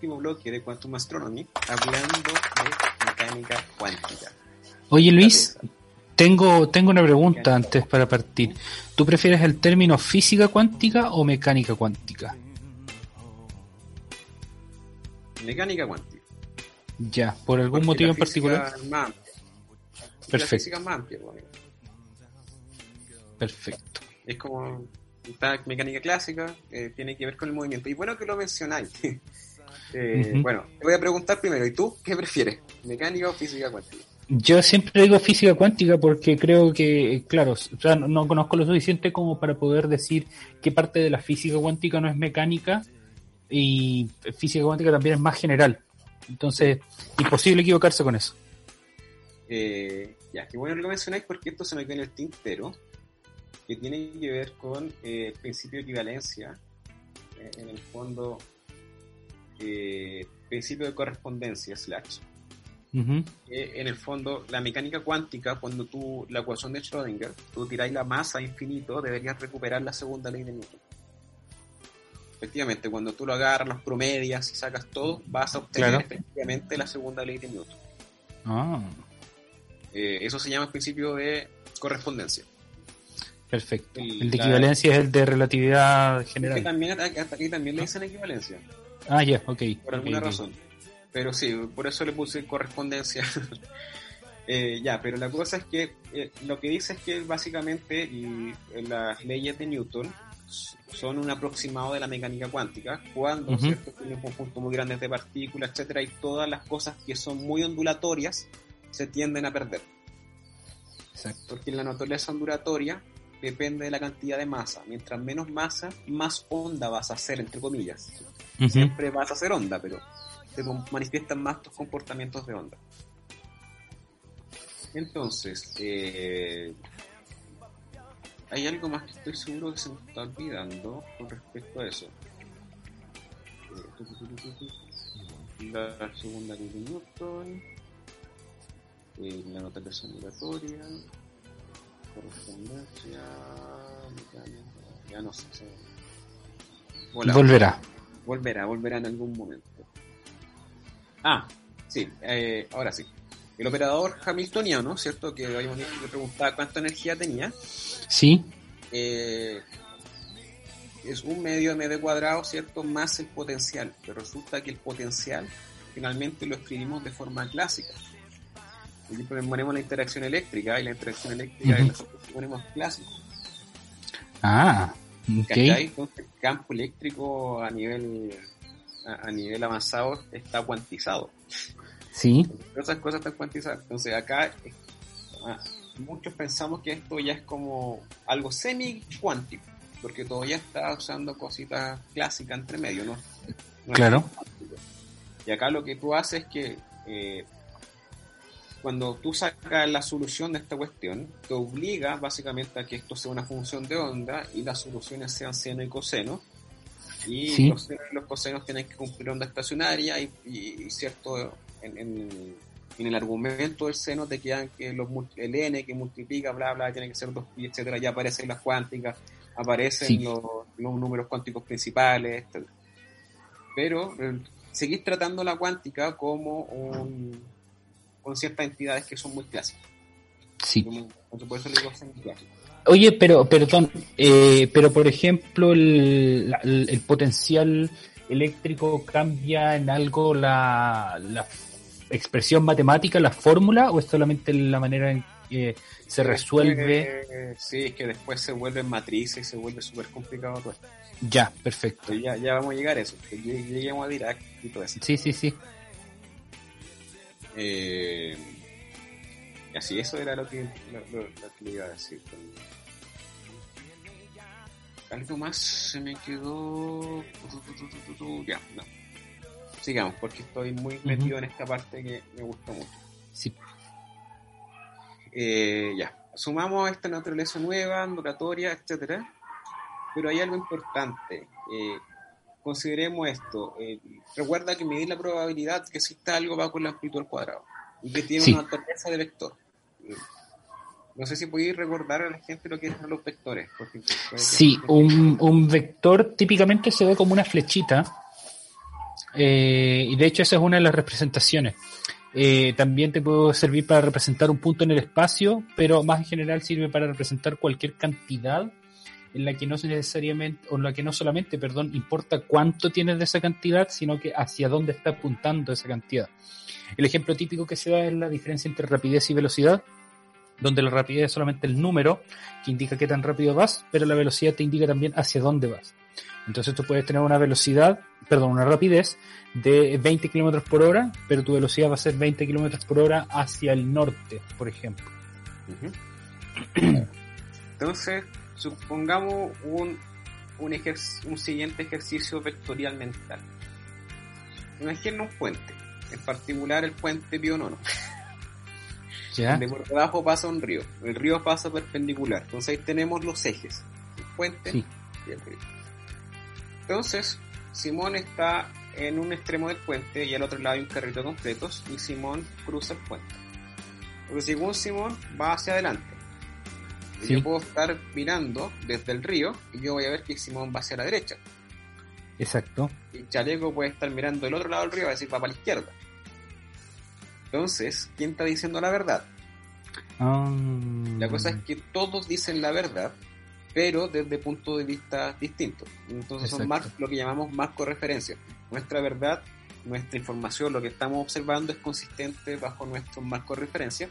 Último bloque de Quantum Astronomy hablando de mecánica cuántica. Oye Luis, tengo, tengo una pregunta antes para partir. ¿Tú prefieres el término física cuántica o mecánica cuántica? Mecánica cuántica. Ya, ¿por algún Porque motivo la en particular? física es más amplia. La Perfecto. física más amplia, bueno. Perfecto. Es como mecánica clásica, eh, tiene que ver con el movimiento. Y bueno que lo mencionáis. Eh. Bueno, te voy a preguntar primero, ¿y tú qué prefieres? ¿Mecánica o física cuántica? Yo siempre digo física cuántica porque creo que, claro, o sea, no, no conozco lo suficiente como para poder decir qué parte de la física cuántica no es mecánica y física cuántica también es más general. Entonces, imposible equivocarse con eso. Eh, ya, qué bueno lo mencionáis porque esto se me quedó en el tintero, que tiene que ver con eh, el principio de equivalencia, eh, en el fondo, eh, principio de correspondencia, slash. Ujú. Eh, en el fondo, la mecánica cuántica, cuando tú, la ecuación de Schrödinger, tú tiráis la masa a infinito, deberías recuperar la segunda ley de Newton. Efectivamente, cuando tú lo agarras, los promedias y sacas todo, vas a obtener Claro. efectivamente la segunda ley de Newton. Ah, Eh, eso se llama el principio de correspondencia. perfecto. El- El de la- equivalencia es el de relatividad Que general. también, hasta aquí también le dicen equivalencia, Ah, ya, ok. por alguna ok. razón. Pero sí, por eso le puse correspondencia. Eh, ya, pero la cosa es que eh, lo que dice es que básicamente y, eh, las leyes de Newton son un aproximado de la mecánica cuántica cuando. ¿cierto? tiene un conjunto muy grande de partículas, etcétera, y todas las cosas que son muy ondulatorias se tienden a perder. Exacto. porque la naturaleza ondulatoria depende de la cantidad de masa. Mientras menos masa, más onda vas a hacer, entre comillas. Siempre vas a hacer onda, pero te com- manifiestan más tus comportamientos de onda. Entonces, eh, hay algo más que estoy seguro que se me está olvidando con respecto a eso. Eh. La segunda ley de Newton, eh, la naturaleza ondulatoria, correspondencia, mecánica, ya no sé. se-. Volverá. Volverá, volverá en algún momento. Ah, sí, eh, ahora sí. El operador hamiltoniano, ¿cierto? Que habíamos dicho que preguntaba cuánta energía tenía, Sí, eh, es un medio mv cuadrado, ¿cierto? Más el potencial. Pero resulta que el potencial finalmente lo escribimos de forma clásica. Y ponemos la interacción eléctrica y la interacción eléctrica Ujú. y nosotros ponemos clásico. Ah, ¿Cachai? ok. Entonces el campo eléctrico a nivel a, a nivel avanzado está cuantizado. Sí, Todas esas cosas están cuantizadas. Entonces acá ah, muchos pensamos que esto ya es como algo semi cuántico, porque todavía está usando cositas clásicas entre medio, ¿no? No Claro. Y acá lo que tú haces es que eh, cuando tú sacas la solución de esta cuestión, te obliga básicamente a que esto sea una función de onda y las soluciones sean seno y coseno. Y Sí. los senos y los cosenos tienen que cumplir onda estacionaria y, y- y cierto, en, en- en el argumento del seno te quedan que los, el n que multiplica, bla, bla, tiene que ser 2pi, etcétera, ya aparecen las cuánticas, aparecen Sí. los, los números cuánticos principales, etcétera. Pero eh, seguís tratando la cuántica como un, con ciertas entidades que son muy clásicas. sí. Por eso le digo. Oye, pero, perdón, eh, pero por ejemplo, el, la- el, el potencial eléctrico cambia en algo la, la expresión matemática, la fórmula, o es solamente la manera en que se resuelve? Eh, sí, es que después se vuelven matrices y se vuelve súper complicado todo esto. Ya, perfecto. Pero ya, ya vamos a llegar a eso. Lleguemos a Dirac y todo eso. Sí, sí, sí. Eh, y así, eso era lo que, lo, lo- lo que le iba a decir. Algo más se me quedó. Ya, no. Sigamos, porque estoy muy metido en esta parte que me gustó mucho. sí. Eh, ya, sumamos esta naturaleza nueva, ondulatoria, etcétera. Pero hay algo importante. Eh, consideremos esto. eh, recuerda que medir la probabilidad que exista algo va con la amplitud al cuadrado y que tiene Sí. una naturaleza de vector. Eh, no sé si podéis recordar a la gente lo que son los vectores. porque Sí, un, un vector típicamente se ve como una flechita Eh, y de hecho esa es una de las representaciones. Eh, también te puede servir para representar un punto en el espacio, pero más en general sirve para representar cualquier cantidad en la que no necesariamente, o en la que no solamente, perdón, importa cuánto tienes de esa cantidad, sino que hacia dónde está apuntando esa cantidad. El ejemplo típico que se da es la diferencia entre rapidez y velocidad, donde la rapidez es solamente el número que indica qué tan rápido vas, pero la velocidad te indica también hacia dónde vas. Entonces tú puedes tener una velocidad, perdón, una rapidez de 20 kilómetros por hora, pero tu velocidad va a ser 20 kilómetros por hora hacia el norte, por ejemplo. Entonces, supongamos un, un, siguiente ejercicio vectorial mental. Imagina un puente, en particular el puente Pionono, ¿Ya? donde por debajo pasa un río. El río pasa perpendicular, entonces ahí tenemos los ejes, el puente Sí. y el río. Entonces, Simón está en un extremo del puente y al otro lado hay un carrito completo y Simón cruza el puente. Porque según Simón va hacia adelante. Sí. Yo puedo estar mirando desde el río y yo voy a ver que Simón va hacia la derecha. Exacto. Y Chaleco puede estar mirando del otro lado del río y va a decir va para la izquierda. Entonces, ¿quién está diciendo la verdad? Ah, La cosa es que todos dicen la verdad, pero desde puntos de vista distintos. Entonces son mar- lo que llamamos marco referencia. Nuestra verdad, nuestra información, lo que estamos observando es consistente bajo nuestro marco de referencia,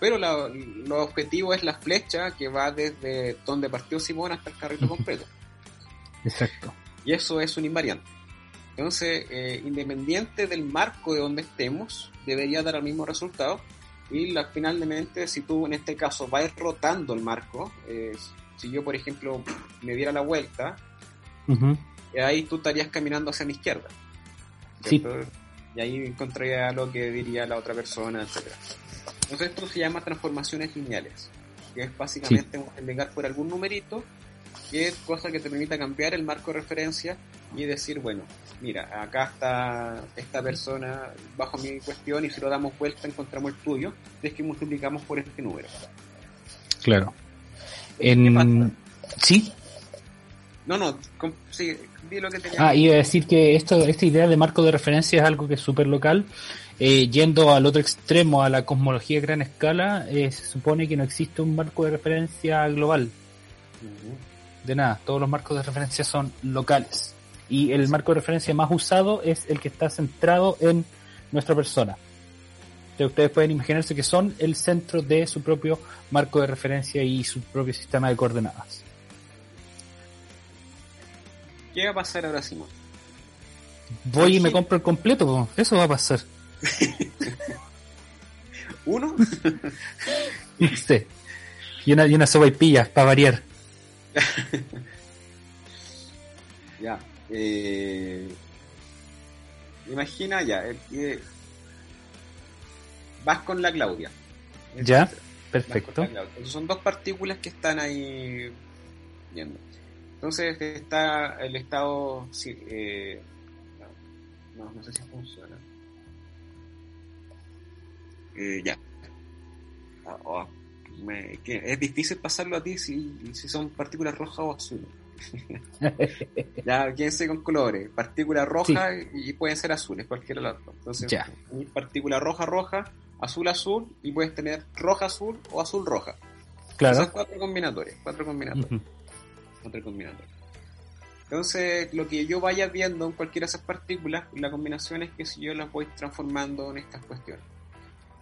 pero la- lo objetivo es la flecha que va desde donde partió Simón hasta el carrito completo. Exacto. Y eso es un invariante. Entonces, eh, independiente del marco de donde estemos, debería dar el mismo resultado. Y la, finalmente, si tú en este caso vas rotando el marco, eh, si yo, por ejemplo, me diera la vuelta, eh, ahí tú estarías caminando hacia mi izquierda. Sí. Y ahí encontraría lo que diría la otra persona, etcétera. Entonces esto se llama transformaciones lineales, que es básicamente multiplicar por algún numerito, que es cosa que te permita cambiar el marco de referencia y decir, bueno, mira, acá está esta persona bajo mi cuestión y si lo damos vuelta encontramos el tuyo, es que multiplicamos por este número. Claro. ¿Qué En... Sí. No, no, sí, di lo que tenía. Ah, iba a decir que esto, esta idea de marco de referencia es algo que es súper local. Eh, yendo al otro extremo, a la cosmología a gran escala, eh, se supone que no existe un marco de referencia global. De nada, todos los marcos de referencia son locales. Y el marco de referencia más usado es el que está centrado en nuestra persona. Entonces, ustedes pueden imaginarse que son el centro de su propio marco de referencia y su propio sistema de coordenadas. ¿Qué va a pasar ahora, Simón? Voy y me compro el completo, eso va a pasar. Uno, No sé. Y una, y una sopa y pillas para variar. Ya. Eh, imagina ya. eh, eh, vas con la Claudia. Ya, perfecto. Claudia. Son dos partículas que están ahí yendo. Entonces está el estado. sí, eh, no, no sé si funciona. Eh, ya. Ah, oh, me- que es difícil pasarlo a ti si, si son partículas rojas o azules. Ya, quédense con colores. Partícula roja y pueden ser azules, cualquiera de las dos. Entonces, Ya. partícula roja, roja, azul, azul, y puedes tener roja, azul o azul, roja. Esas Claro. cuatro combinatorias, cuatro combinatorias, cuatro combinatorias. Entonces, lo que yo vaya viendo en cualquiera de esas partículas, la combinación es que si yo las voy transformando en estas cuestiones.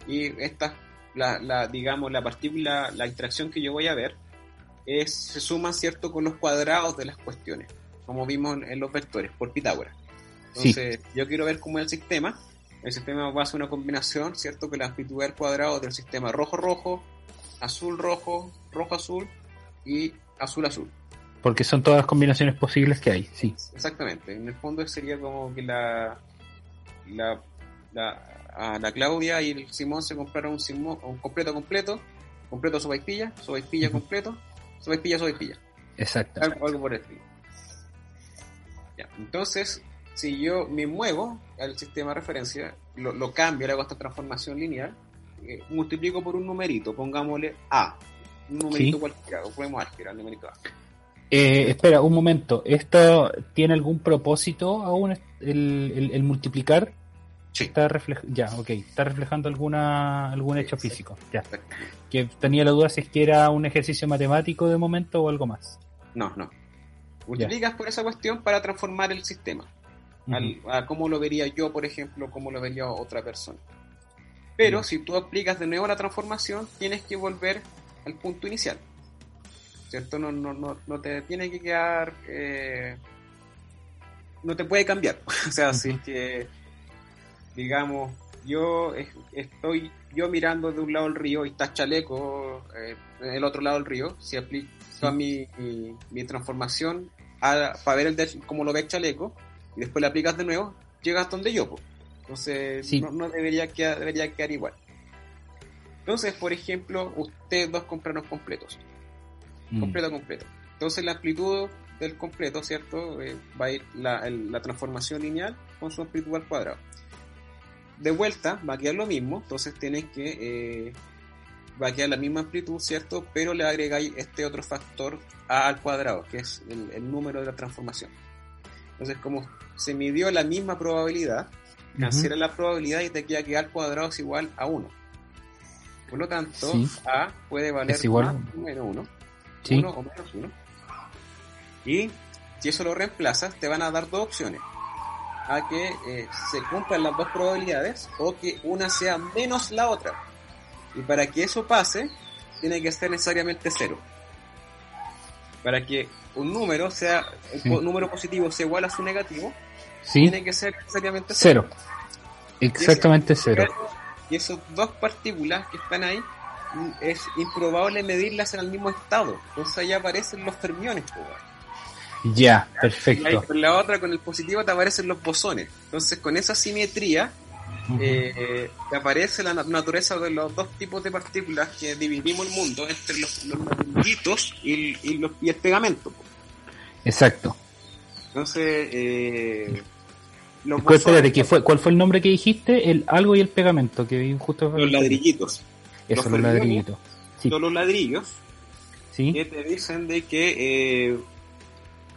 Y estas, la, la, digamos, la partícula, la interacción que yo voy a ver, es, se suman, ¿cierto?, con los cuadrados de las cuestiones, como vimos en, en los vectores, por Pitágoras. Sí. Entonces, yo quiero ver cómo es el sistema. El sistema va a ser una combinación, ¿cierto?, que la amplitud al cuadrado del sistema rojo-rojo, azul-rojo, rojo-azul y azul-azul. Porque son todas las combinaciones posibles que hay, sí. Exactamente. En el fondo sería como que la, la, la, a la Claudia y el Simón se compraron un, Simón, un completo completo, completo sobaipilla, sobaipilla Ujú. completo, sobaipilla sobaipilla. Exacto. Algo, algo por el estilo. Ya, Entonces, si yo me muevo al sistema de referencia, lo, lo cambio, le hago esta transformación lineal, eh, multiplico por un numerito, pongámosle A, un numerito Sí. cualquiera, o podemos álgebra, el numerito A. Eh, espera, un momento. ¿Esto tiene algún propósito aún? ¿El, el, el multiplicar? Sí. Está reflej ya, ok. Está reflejando alguna algún hecho Sí, físico. Ya. Que tenía la duda si es que era un ejercicio matemático de momento o algo más. No, no. Multiplicas por esa cuestión para transformar el sistema. Al- a cómo lo vería yo, por ejemplo, cómo lo vería otra persona. Pero si tú aplicas de nuevo la transformación, tienes que volver al punto inicial. ¿Cierto? No, no, no, no te tiene que quedar... eh, no te puede cambiar. o sea, si es que, digamos, yo es- estoy yo mirando de un lado el río y está chaleco eh, en el otro lado del río, si aplico mi, mi, mi transformación a- para ver el de- cómo lo ve chaleco y después le aplicas de nuevo, llegas donde yo. po. Entonces Sí. no, no debería, quedar, debería quedar igual. Entonces, por ejemplo, ustedes dos compraron completos, Mm. completo completo. Entonces la amplitud del completo, ¿cierto? Eh, va a ir la, el- la transformación lineal con su amplitud al cuadrado. De vuelta va a quedar lo mismo, entonces tienes que eh, va a quedar la misma amplitud, ¿cierto? Pero le agregáis este otro factor a al cuadrado, que es el, el número de la transformación. Entonces, como se midió la misma probabilidad, cancela la probabilidad y te queda que A al cuadrado es igual a 1. Por lo tanto, Sí. A puede valer Es igual. más o menos 1. Sí. 1 o menos 1. Y si eso lo reemplazas, te van a dar dos opciones. A que eh, se cumplan las dos probabilidades o que una sea menos la otra. Y para que eso pase, tiene que ser necesariamente cero. Para que un número sea, un Sí. número positivo sea igual a su negativo, Sí, tiene que ser necesariamente cero. cero. Exactamente cero. Y esas dos partículas que están ahí, mm, es improbable medirlas en el mismo estado. Entonces ahí aparecen los fermiones. Ya, Y ahí perfecto. con la otra, con el positivo, te aparecen los bosones. Entonces con esa simetría, eh, te aparece la nat- naturaleza de los dos tipos de partículas que dividimos el mundo entre los, los ladrillitos y, y los, y el pegamento. Exacto. Entonces, eh, los, ¿Cuál, espérate, bosones ¿qué fue, ¿cuál fue el nombre que dijiste? El algo y el pegamento, que vi justo. los ladrillitos. Eso, los los ladrillitos. Sí. Son los ladrillos Sí. que te dicen de que eh,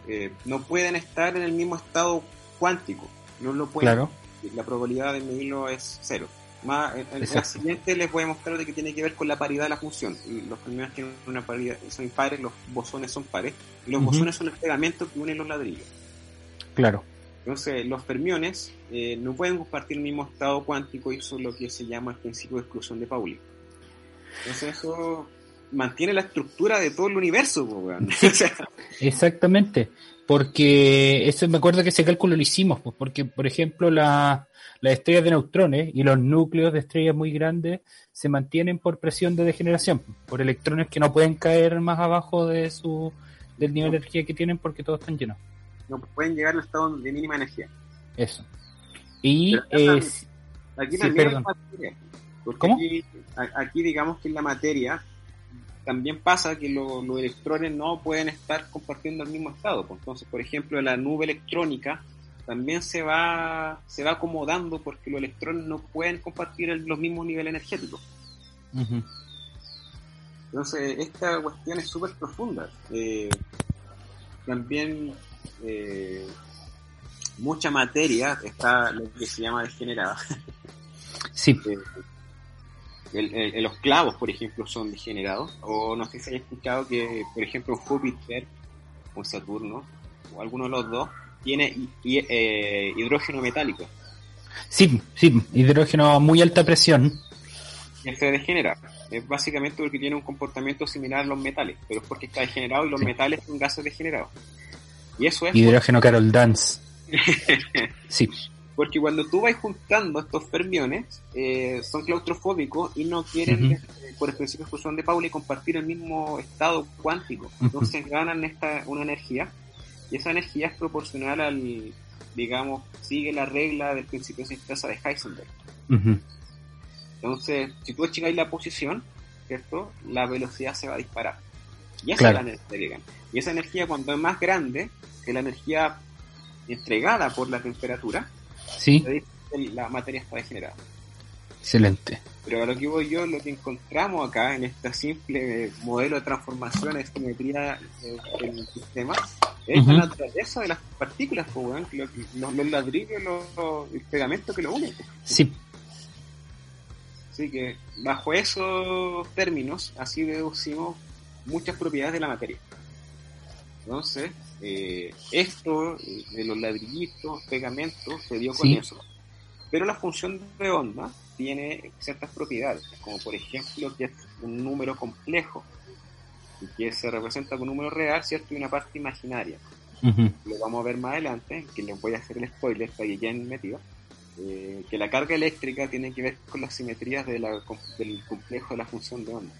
eh, no pueden estar en el mismo estado cuántico. No lo pueden. Claro. La probabilidad de medirlo es cero. Más, en, en la siguiente les voy a mostrar de que tiene que ver con la paridad de la función. Los fermiones tienen una paridad, son impares, los bosones son pares. Y los bosones son el pegamento que une los ladrillos. Claro. Entonces, los fermiones eh, no pueden compartir el mismo estado cuántico y eso es lo que se llama el principio de exclusión de Pauli. Entonces, eso mantiene la estructura de todo el universo, Exactamente, porque eso me acuerdo que ese cálculo lo hicimos, pues, porque por ejemplo la- las estrellas de neutrones y los núcleos de estrellas muy grandes se mantienen por presión de degeneración, por electrones que no pueden caer más abajo de su del nivel de energía que tienen porque todos están llenos. no pueden llegar al estado de mínima energía. Eso. Y Pero Aquí también hay materia. Porque ¿Cómo? Aquí, digamos que en la materia también pasa que lo- los electrones no pueden estar compartiendo el mismo estado. pues. Entonces, por ejemplo, la nube electrónica también se va, se va acomodando porque los electrones no pueden compartir el- los mismos niveles energéticos. Entonces, esta cuestión es súper profunda. Eh, también eh, mucha materia está lo que se llama degenerada. sí, Eh, el- el- los clavos, por ejemplo, son degenerados. O no sé si hay escuchado que, por ejemplo, Júpiter o Saturno, o alguno de los dos, tiene eh, hidrógeno metálico. sí, sí, hidrógeno a muy alta presión. que se degenera. Es básicamente porque tiene un comportamiento similar a los metales, pero es porque está degenerado y los Sí. metales son gases degenerados. Y eso es Hidrógeno Carol Dance. Sí, porque cuando tú vas juntando estos fermiones, eh, son claustrofóbicos y no quieren, eh, por el principio de exclusión de Pauli, compartir el mismo estado cuántico. Entonces ganan esta, una energía, y esa energía es proporcional al, digamos, sigue la regla del principio de sintaxa de Heisenberg. Entonces, si tú achicáis la posición, ¿cierto? La velocidad se va a disparar. Y esa Claro. es la energía. Y esa energía, cuando es más grande que la energía entregada por la temperatura, sí, se dice que la materia está degenerada. Excelente. Pero a lo que voy yo, lo que encontramos acá en este simple eh, modelo de transformación de simetría eh, en el sistema es Ujú. la naturaleza de las partículas, pues, los, los ladrillos, los, el pegamento que lo unen. pues. Sí, Así que bajo esos términos, así deducimos muchas propiedades de la materia. Entonces, eh, esto eh, de los ladrillitos, pegamentos, se dio con Sí. eso. Pero la función de onda tiene ciertas propiedades, como por ejemplo que es un número complejo y que se representa con un número real, ¿cierto? Y una parte imaginaria. ujú, Lo vamos a ver más adelante, que les voy a hacer el spoiler para que queden metidos. eh, que la carga eléctrica tiene que ver con las simetrías de la- del complejo de la función de onda.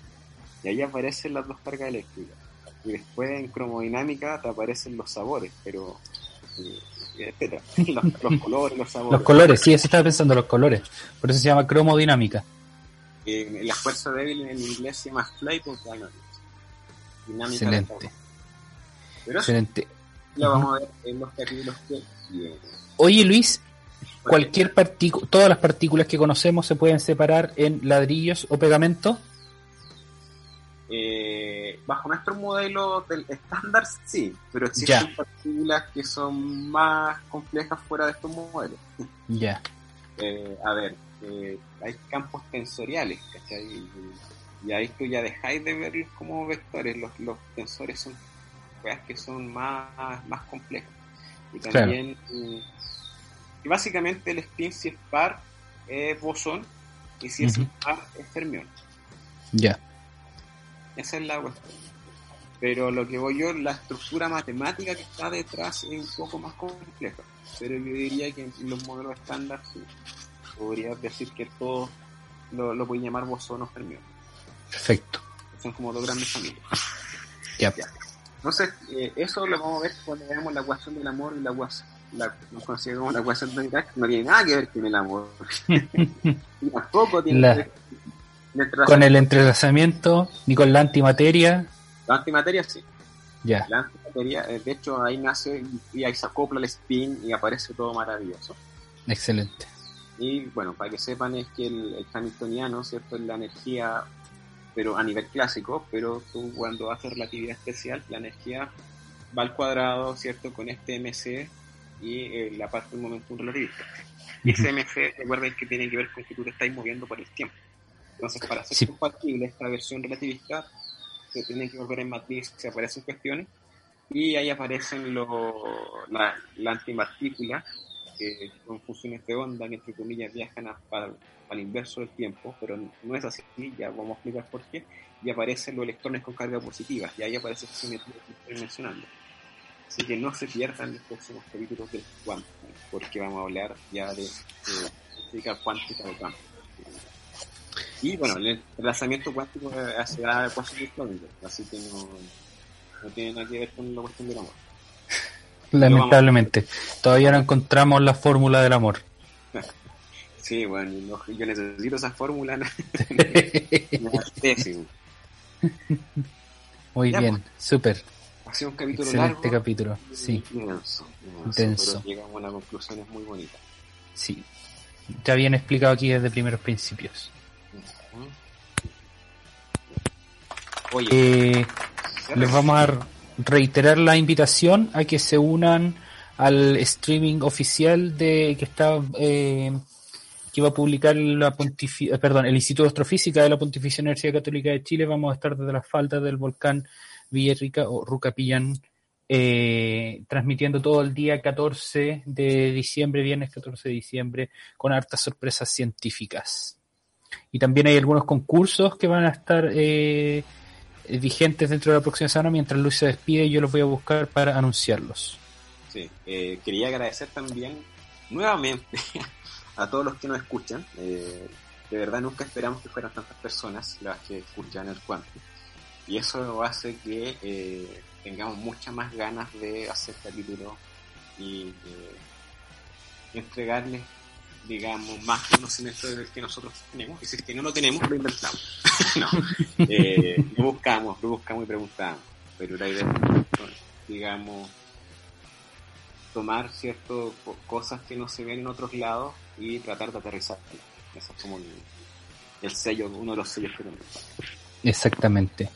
Y ahí aparecen las dos cargas eléctricas. Y después en cromodinámica te aparecen los sabores, pero... eh, etcétera. Los, los colores, los sabores. los colores, sí, eso estaba pensando, los colores. Por eso se llama cromodinámica. Eh, la fuerza débil en el inglés se llama dynamics. Dinámica Excelente. Pero excelente. lo vamos a ver en los capítulos que vienen. Oye Luis, cualquier partícula, todas las partículas que conocemos se pueden separar en ladrillos o pegamento. Eh, bajo nuestro modelo del estándar, sí, pero existen partículas que son más complejas fuera de estos modelos. Ya, Eh, a ver, eh, hay campos tensoriales, ¿cachai? Y, y ahí tú ya dejáis de verlos como vectores, los, los tensores son cosas que son más, más complejas. Y también, mm, y básicamente el spin si es par es bosón y si es impar es fermión. ya, Esa es la cuestión. Pero lo que voy yo, la estructura matemática que está detrás es un poco más compleja. Pero yo diría que en los modelos estándar sí. Podría decir que todo lo, lo pueden llamar bosón o fermión. perfecto. Son como dos grandes familias. Ya. Ya. Entonces, eh, eso lo vamos a ver cuando veamos la ecuación del amor y la ecuación, la, nos consideramos la ecuación de Dirac, no tiene nada que ver con el amor. y tampoco tiene La- que ver con el entrelazamiento ni con la antimateria. La antimateria sí. Ya, La antimateria, eh, de hecho, ahí nace y, ahí se acopla el spin y aparece todo maravilloso. excelente. Y bueno, para que sepan es que el, el hamiltoniano, ¿cierto? Es la energía, pero a nivel clásico, pero tú cuando haces relatividad especial, la energía va al cuadrado, ¿cierto? Con este MC y eh, la parte del momento relativista. Y ese MC, recuerden que tiene que ver con que tú te estás moviendo por el tiempo. Entonces, para hacer Sí. compatible esta versión relativista, se tiene que volver en matriz, se aparecen cuestiones, y ahí aparecen lo, la, la antipartícula, que son funciones de onda que entre comillas viajan a- para, al inverso del tiempo, pero no es así, ya vamos a explicar por qué, y aparecen los electrones con carga positiva, y ahí aparece esa simetría que estoy mencionando. Así que no se pierdan los próximos capítulos del cuánto, porque vamos a hablar ya de, de física cuántica de campo. Y bueno, el entrelazamiento cuántico da cosas de Schrödinger, así que no, no tiene nada que ver con la cuestión del amor. Lamentablemente, todavía no encontramos la fórmula del amor. Sí, bueno, no- yo necesito esa fórmula la. Muy Ya, bien, súper. Ha sido un capítulo Excelente largo. capítulo. Sí. Pero llegamos a una conclusiones muy bonitas. sí. Ya bien explicado aquí desde primeros principios. Eh, les vamos a reiterar la invitación a que se unan al streaming oficial de que está eh, que va a publicar la eh, perdón, el Instituto de Astrofísica de la Pontificia Universidad Católica de Chile. Vamos a estar desde las faldas del volcán Villarrica o Rucapillán eh, transmitiendo todo el día 14 de diciembre, viernes 14 de diciembre, con hartas sorpresas científicas. Y también hay algunos concursos que van a estar eh, vigentes dentro de la próxima semana. Mientras Luis se despide, yo los voy a buscar para anunciarlos. Sí, eh, quería agradecer también nuevamente a todos los que nos escuchan. Eh, de verdad nunca esperamos que fueran tantas personas las que escuchan el cuanto. Y eso hace que eh, tengamos muchas más ganas de hacer capítulos y eh, entregarles, digamos, más conocimiento del que nosotros tenemos. Y si es que no lo tenemos, lo inventamos. no, eh, lo buscamos, lo buscamos y preguntamos. Pero la idea es, digamos, tomar ciertas cosas que no se ven en otros lados y tratar de aterrizarlas. Eso es como el, el sello, uno de los sellos que tenemos. Exactamente.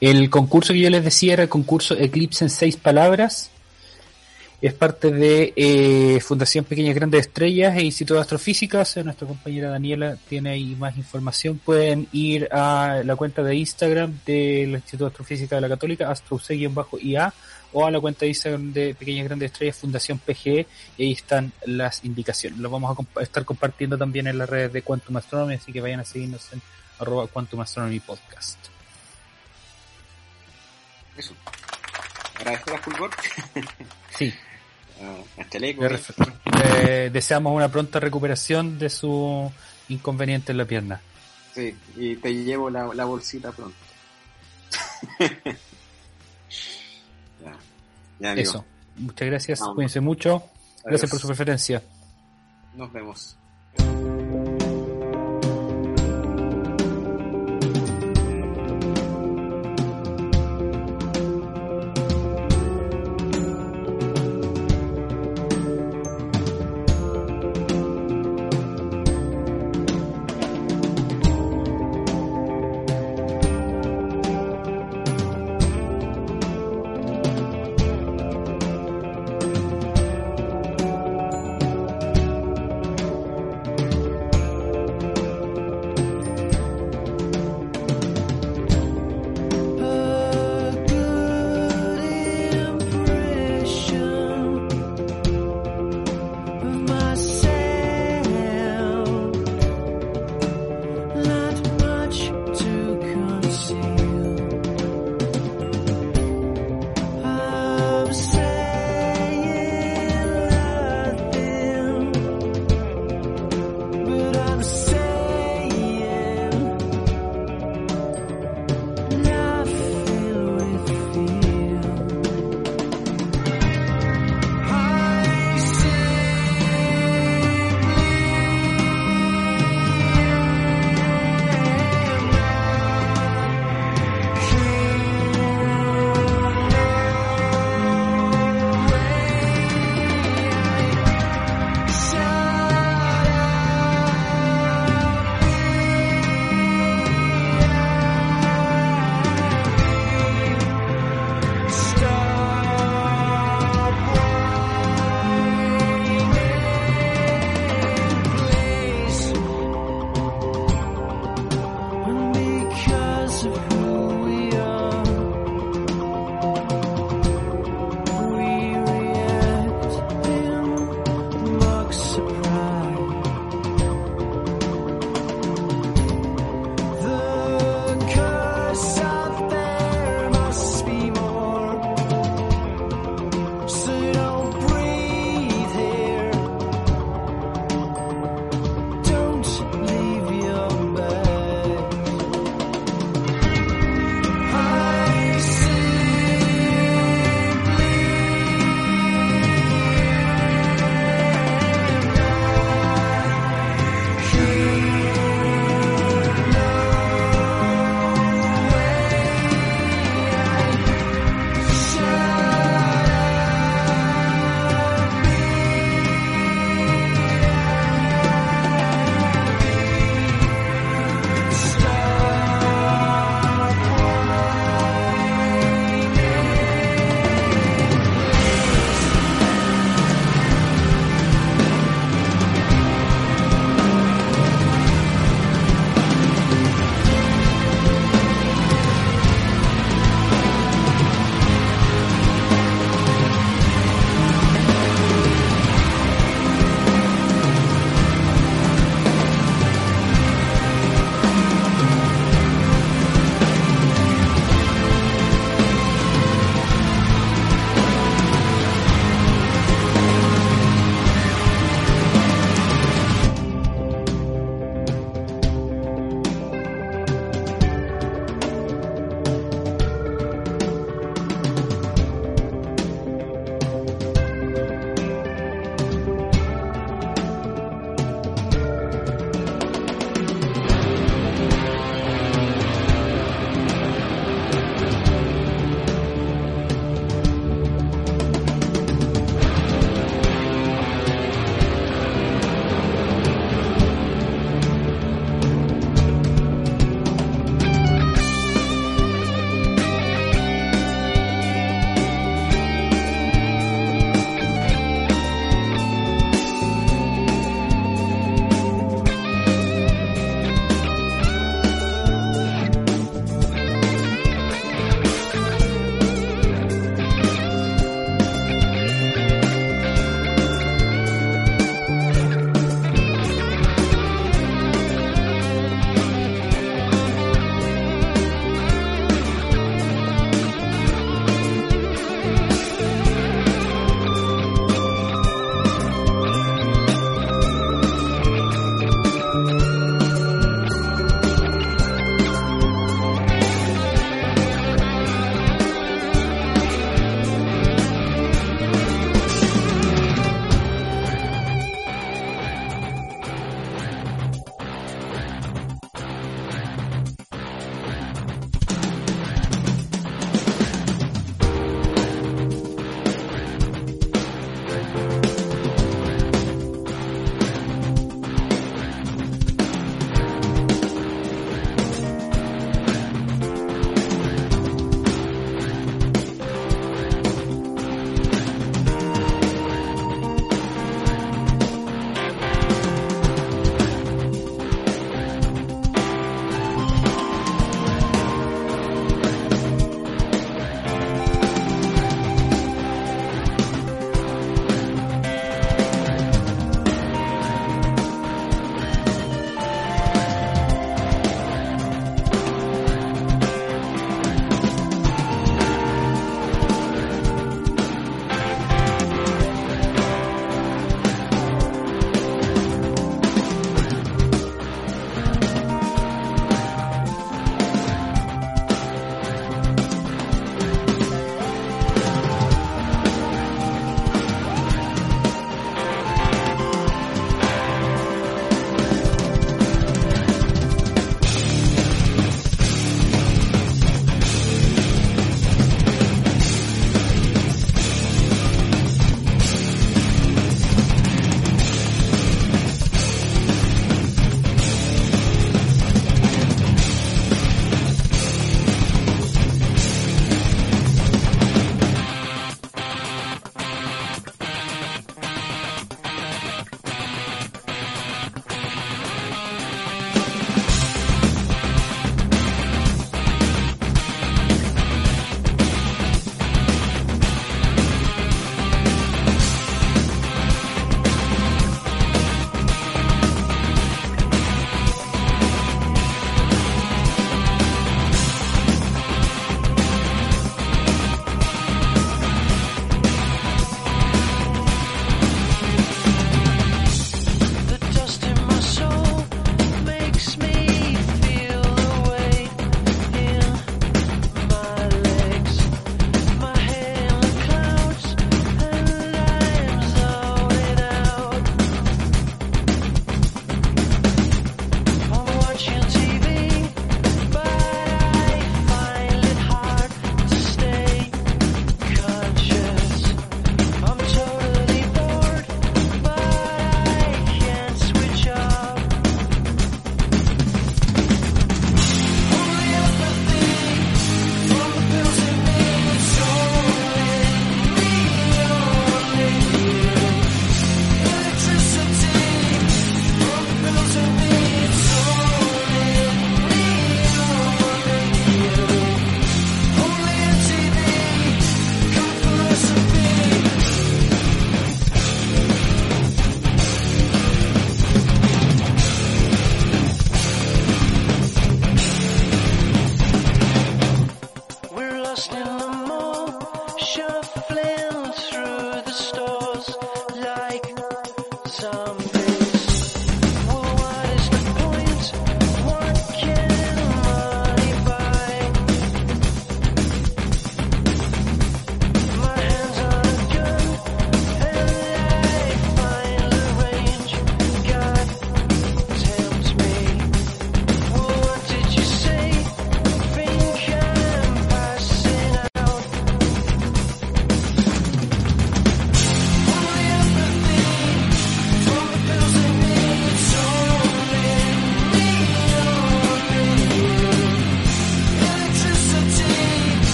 El concurso que yo les decía era el concurso Eclipse en seis palabras. Es parte de eh, Fundación Pequeñas Grandes Estrellas e Instituto de Astrofísica. O sea, nuestra compañera Daniela tiene ahí más información. Pueden ir a la cuenta de Instagram del Instituto de Astrofísica de la Católica, astroseg-ia, o a la cuenta de Instagram de Pequeñas Grandes Estrellas, Fundación PGE, y ahí están las indicaciones. Lo vamos a comp- estar compartiendo también en las redes de Quantum Astronomy, así que vayan a seguirnos en arroba Quantum Astronomy Podcast. Eso. Agradecer a Fulgor, Sí, a, a Chaleco, le, eh, deseamos una pronta recuperación de su inconveniente en la pierna. sí, y te llevo la, la bolsita pronto. ya, ya amigo. Eso. Muchas gracias, Vamos. cuídense mucho. Gracias por su preferencia. Nos vemos.